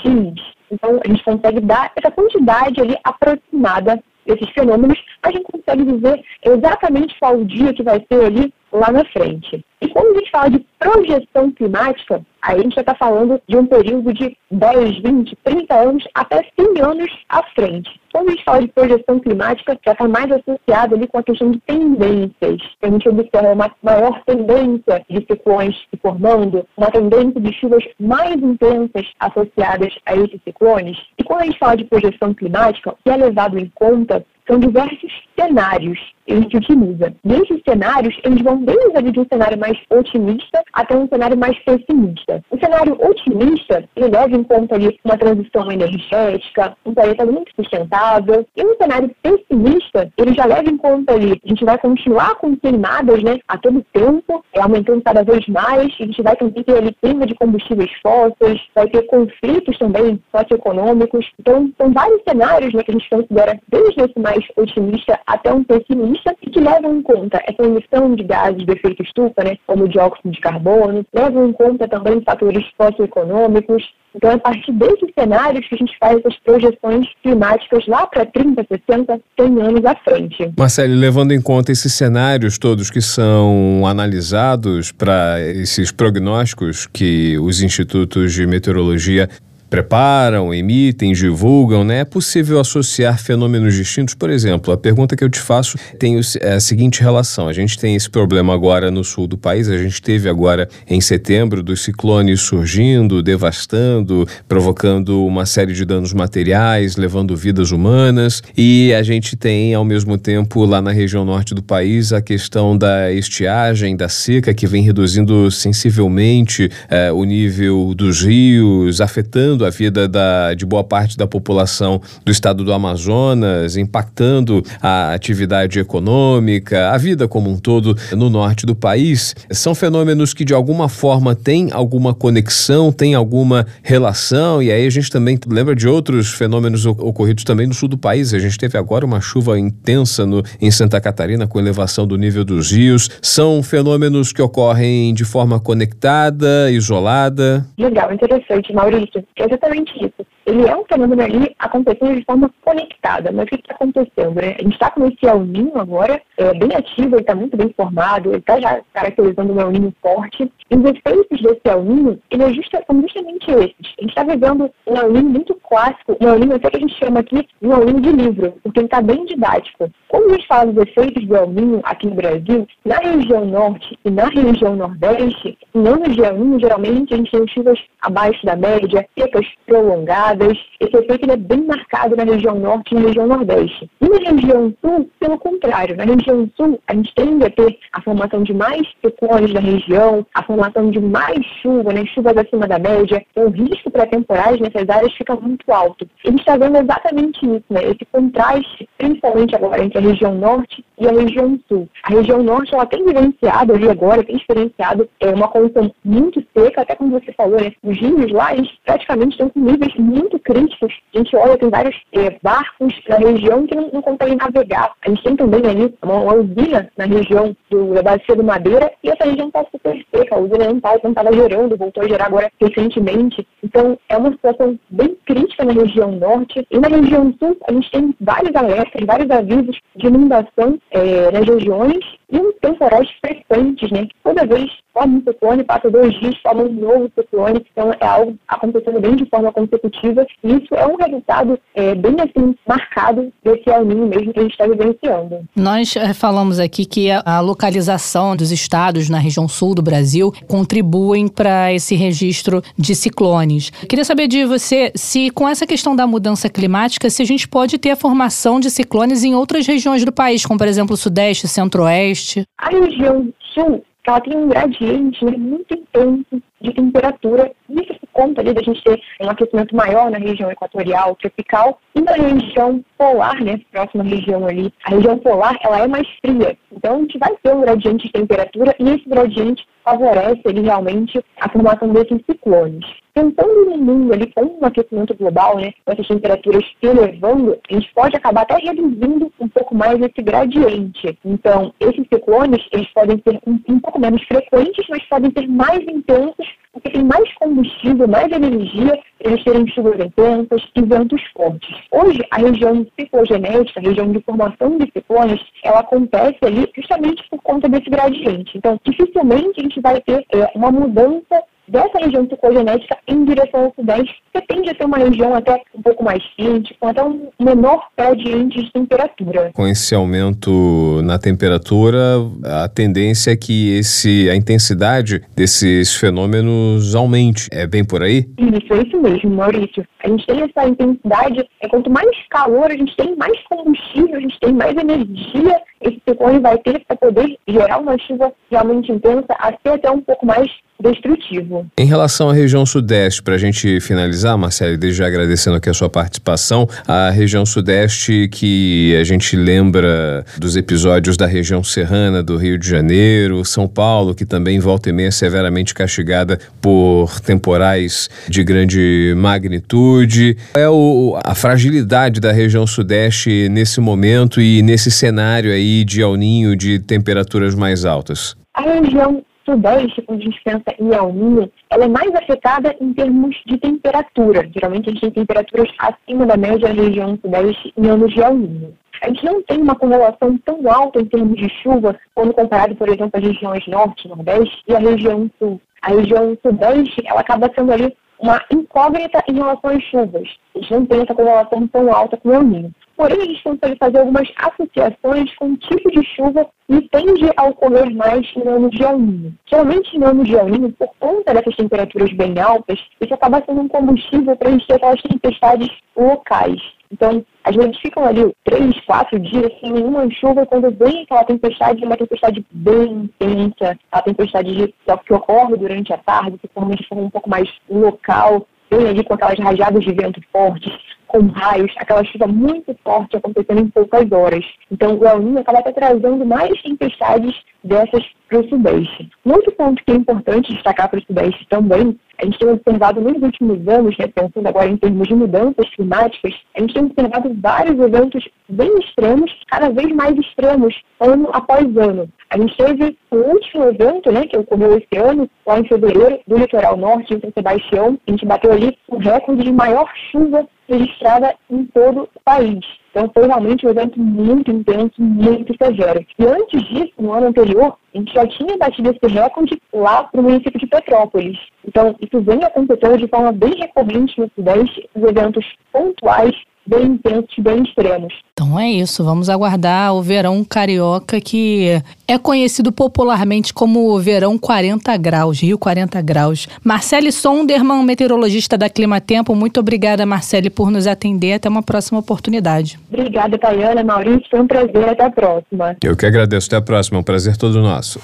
X. Então a gente consegue dar essa quantidade ali aproximada desses fenômenos, a gente consegue dizer exatamente qual o dia que vai ser ali lá na frente. E quando a gente fala de projeção climática, aí a gente já está falando de um período de 10, 20, 30 anos, até 100 anos à frente. Quando a gente fala de projeção climática, já está mais associado ali com a questão de tendências. A gente observa uma maior tendência de ciclones se formando, uma tendência de chuvas mais intensas associadas a esses ciclones. E quando a gente fala de projeção climática, o que é levado em conta são diversos cenários que a gente utiliza. E esses cenários, eles vão desde um cenário mais otimista até um cenário mais pessimista. O cenário otimista, ele leva em conta ali uma transição energética, um planeta muito sustentável. E um cenário pessimista, ele já leva em conta ali, a gente vai continuar com queimadas, né, a todo tempo, é, aumentando cada vez mais, a gente vai também ter ali queima de combustíveis fósseis, vai ter conflitos também socioeconômicos. Então, são vários cenários né, que a gente considera desde esse mais mais otimista até um pessimista e que levam em conta essa emissão de gases de efeito estufa, né, como dióxido de carbono, levam em conta também fatores socioeconômicos. Então, é a partir desses cenários que a gente faz essas projeções climáticas lá para 30, 60, 100 anos à frente. Marcelo, levando em conta esses cenários todos que são analisados para esses prognósticos que os institutos de meteorologia preparam, emitem, divulgam, né? É possível associar fenômenos distintos? Por exemplo, a pergunta que eu te faço tem é a seguinte relação. A gente tem esse problema agora no sul do país, a gente teve agora em setembro dos ciclones surgindo, devastando, provocando uma série de danos materiais, levando vidas humanas, e a gente tem ao mesmo tempo lá na região norte do país a questão da estiagem, da seca que vem reduzindo sensivelmente é, o nível dos rios, afetando a vida da, de boa parte da população do estado do Amazonas, impactando a atividade econômica, a vida como um todo no norte do país. São fenômenos que de alguma forma têm alguma conexão, têm alguma relação, e aí a gente também lembra de outros fenômenos ocorridos também no sul do país. A gente teve agora uma chuva intensa no, em Santa Catarina com elevação do nível dos rios. São fenômenos que ocorrem de forma conectada, isolada. Legal, interessante, Maurício exatamente isso. Ele é um fenômeno ali acontecendo de forma conectada. Mas o que está acontecendo? Né? A gente está com esse El agora, é bem ativo, ele está muito bem formado, ele está já caracterizando um El forte. E os efeitos desse El ele é justa, são justamente esses. A gente está vivendo um El muito clássico, um El até que a gente chama aqui de um El de livro, porque ele está bem didático. Quando a gente fala dos efeitos do El aqui no Brasil, na região norte e na região nordeste, em anos de El geralmente a gente tem chuvas abaixo da média, secas prolongadas. Esse efeito é bem marcado na região norte e na região nordeste. E na região sul, pelo contrário, na região sul, a gente tende a ter a formação de mais ciclones na região, a formação de mais chuva, né, chuvas acima da média. Então, o risco para temporais nessas áreas fica muito alto. A gente está vendo exatamente isso, né, esse contraste, principalmente agora, entre a região norte e a região sul. A região norte, ela tem vivenciado ali agora, tem experienciado é, uma condição muito seca, até como você falou, né, os rios lá, eles praticamente estão com níveis muito críticos. A gente olha, tem vários é, barcos na região que não, não, conseguem navegar. A gente tem também ali uma, uma usina na região do, da Bacia do Madeira e essa região está super seca. A usina não estava gerando, voltou a gerar agora recentemente. Então, é uma situação bem crítica na região norte. E na região sul, a gente tem vários alertas, vários avisos de inundação é, nas regiões e temporais frequentes, né? Toda vez forma um ciclone, passa dois dias, forma um novo ciclone. Então é algo acontecendo bem de forma consecutiva. E isso é um resultado é, bem assim marcado desse El mesmo que a gente está vivenciando. Nós é, falamos aqui que a localização dos estados na região sul do Brasil contribuem para esse registro de ciclones. Queria saber de você se com essa questão da mudança climática, se a gente pode ter a formação de ciclones em outras regiões do país, como por exemplo o Sudeste, Centro-Oeste. A região sul ela tem um gradiente né, muito intenso de temperatura. Isso por conta ali da gente ter um aquecimento maior na região equatorial, tropical, e na região polar, né, próxima região ali. A região polar, ela é mais fria. Então, a gente vai ter um gradiente de temperatura e esse gradiente favorece ali, realmente a formação desses ciclones. Tentando no mundo ali com um aquecimento global, né, com essas temperaturas se elevando, a gente pode acabar até reduzindo um pouco mais esse gradiente. Então, esses ciclones, eles podem ser um, um pouco menos frequentes, mas podem ser mais intensos porque tem mais combustível, mais energia eles terem chuvas intensas e ventos fortes. Hoje, a região ciclogenética, a região de formação de ciclones, ela acontece ali justamente por conta desse gradiente. Então, dificilmente a gente vai ter é, uma mudança dessa região ciclogenética em direção ao sudeste, que tende a ser uma região até um pouco mais quente, com até um menor gradiente de temperatura. Com esse aumento na temperatura, a tendência é que esse, a intensidade desses fenômenos aumente. É bem por aí? Isso, é isso mesmo, Maurício. A gente tem essa intensidade, é quanto mais calor a gente tem, mais combustível, a gente tem mais energia esse ciclone vai ter para poder gerar uma chuva realmente intensa, a ser até um pouco mais destrutivo. Em relação à região sudeste, para a gente finalizar, Marcelo, desde já agradecendo aqui a sua participação, a região sudeste que a gente lembra dos episódios da região serrana do Rio de Janeiro, São Paulo, que também volta e meia severamente castigada por temporais de grande magnitude. É o, a fragilidade da região sudeste nesse momento e nesse cenário aí de El Ninho de temperaturas mais altas? A região sudeste, quando a gente pensa em El ela é mais afetada em termos de temperatura. Geralmente a gente tem temperaturas acima da média da região sudeste em anos de El. A gente não tem uma correlação tão alta em termos de chuva quando comparado, por exemplo, as regiões norte, nordeste e a região sul. A região sudeste, ela acaba sendo ali uma incógnita em relação às chuvas. A gente não tem essa correlação tão alta com o El. Porém, a gente consegue fazer algumas associações com o tipo de chuva que tende a ocorrer mais em anos de Niño. Geralmente, em anos de Niño, por conta dessas temperaturas bem altas, isso acaba sendo um combustível para a gente ter aquelas tempestades locais. Então, as vezes ficam ali três, quatro dias sem nenhuma chuva, quando vem aquela tempestade, é uma tempestade bem intensa, a tempestade de, que ocorre durante a tarde, que normalmente for um pouco mais local, vem ali com aquelas rajadas de vento fortes, com raios, aquela chuva muito forte acontecendo em poucas horas. Então, o El Niño acaba até trazendo mais tempestades dessas para o Sudeste. Um outro ponto que é importante destacar para o Sudeste também, a gente tem observado nos últimos anos, né, pensando agora em termos de mudanças climáticas, a gente tem observado vários eventos bem extremos, cada vez mais extremos, ano após ano. A gente teve o último evento, né, que ocorreu esse ano, lá em fevereiro, do litoral norte, em São Sebastião. A gente bateu ali o recorde de maior chuva registrada em todo o país. Então foi realmente um evento muito intenso, muito severo. E antes disso, no ano anterior, a gente já tinha batido esse recorde lá para o município de Petrópolis. Então isso vem acontecendo de forma bem recorrente no Sudeste, os eventos pontuais bem intensos, bem extremos. Então é isso, vamos aguardar o verão carioca que é conhecido popularmente como o verão 40 graus, Rio 40 graus. Marcele Sonderman, meteorologista da Clima Tempo, muito obrigada, Marcele, por nos atender. Até uma próxima oportunidade. Obrigada, Tayana, Maurício, foi um prazer. Até a próxima. Eu que agradeço. Até a próxima. É um prazer todo nosso.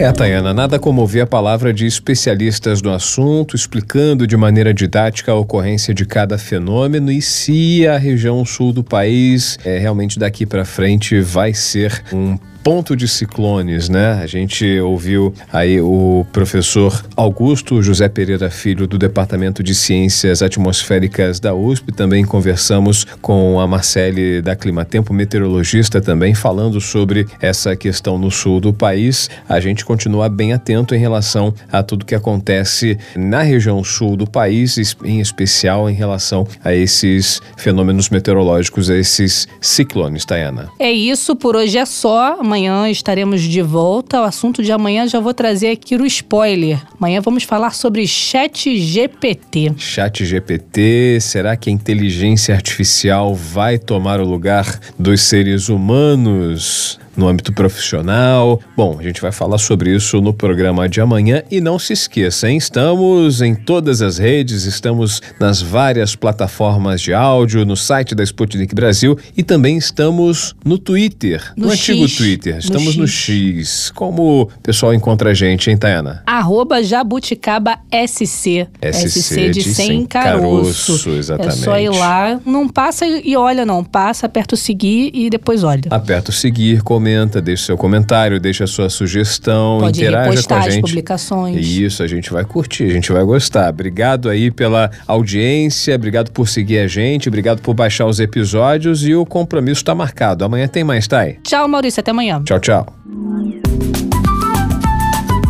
É, Tayana, nada como ouvir a palavra de especialistas do assunto, explicando de maneira didática a ocorrência de cada fenômeno e se a região sul do país é, realmente daqui para frente vai ser um ponto de ciclones, né? A gente ouviu aí o professor Augusto José Pereira Filho do Departamento de Ciências Atmosféricas da USP, também conversamos com a Marcele da Climatempo, meteorologista também, falando sobre essa questão no sul do país. A gente continua bem atento em relação a tudo que acontece na região sul do país, em especial em relação a esses fenômenos meteorológicos, a esses ciclones, Tayana. É isso, por hoje é só. Amanhã estaremos de volta. O assunto de amanhã já vou trazer aqui o spoiler. Amanhã vamos falar sobre Chat GPT. Chat GPT, será que a inteligência artificial vai tomar o lugar dos seres humanos? No âmbito profissional. Bom, a gente vai falar sobre isso no programa de amanhã e não se esqueça, hein? estamos em todas as redes, estamos nas várias plataformas de áudio, no site da Sputnik Brasil e também estamos no Twitter, no, no antigo Twitter. Estamos no X. no X. Como o pessoal encontra a gente, hein, Tayana? Arroba Jabuticaba SC. SC, SC de, de sem caroço. caroço. Exatamente. É só ir lá, não passa e olha não, passa, aperta o seguir e depois olha. Aperta o seguir, comenta comenta, deixe seu comentário, deixe a sua sugestão, Pode interaja com a gente. As publicações. Isso, a gente vai curtir, a gente vai gostar. Obrigado aí pela audiência, obrigado por seguir a gente, obrigado por baixar os episódios e o compromisso está marcado. Amanhã tem mais, Thay. Tchau, Maurício, até amanhã. Tchau, tchau.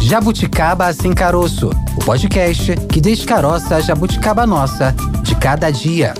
Jabuticaba Sem Caroço, o podcast que descaroça a jabuticaba nossa de cada dia.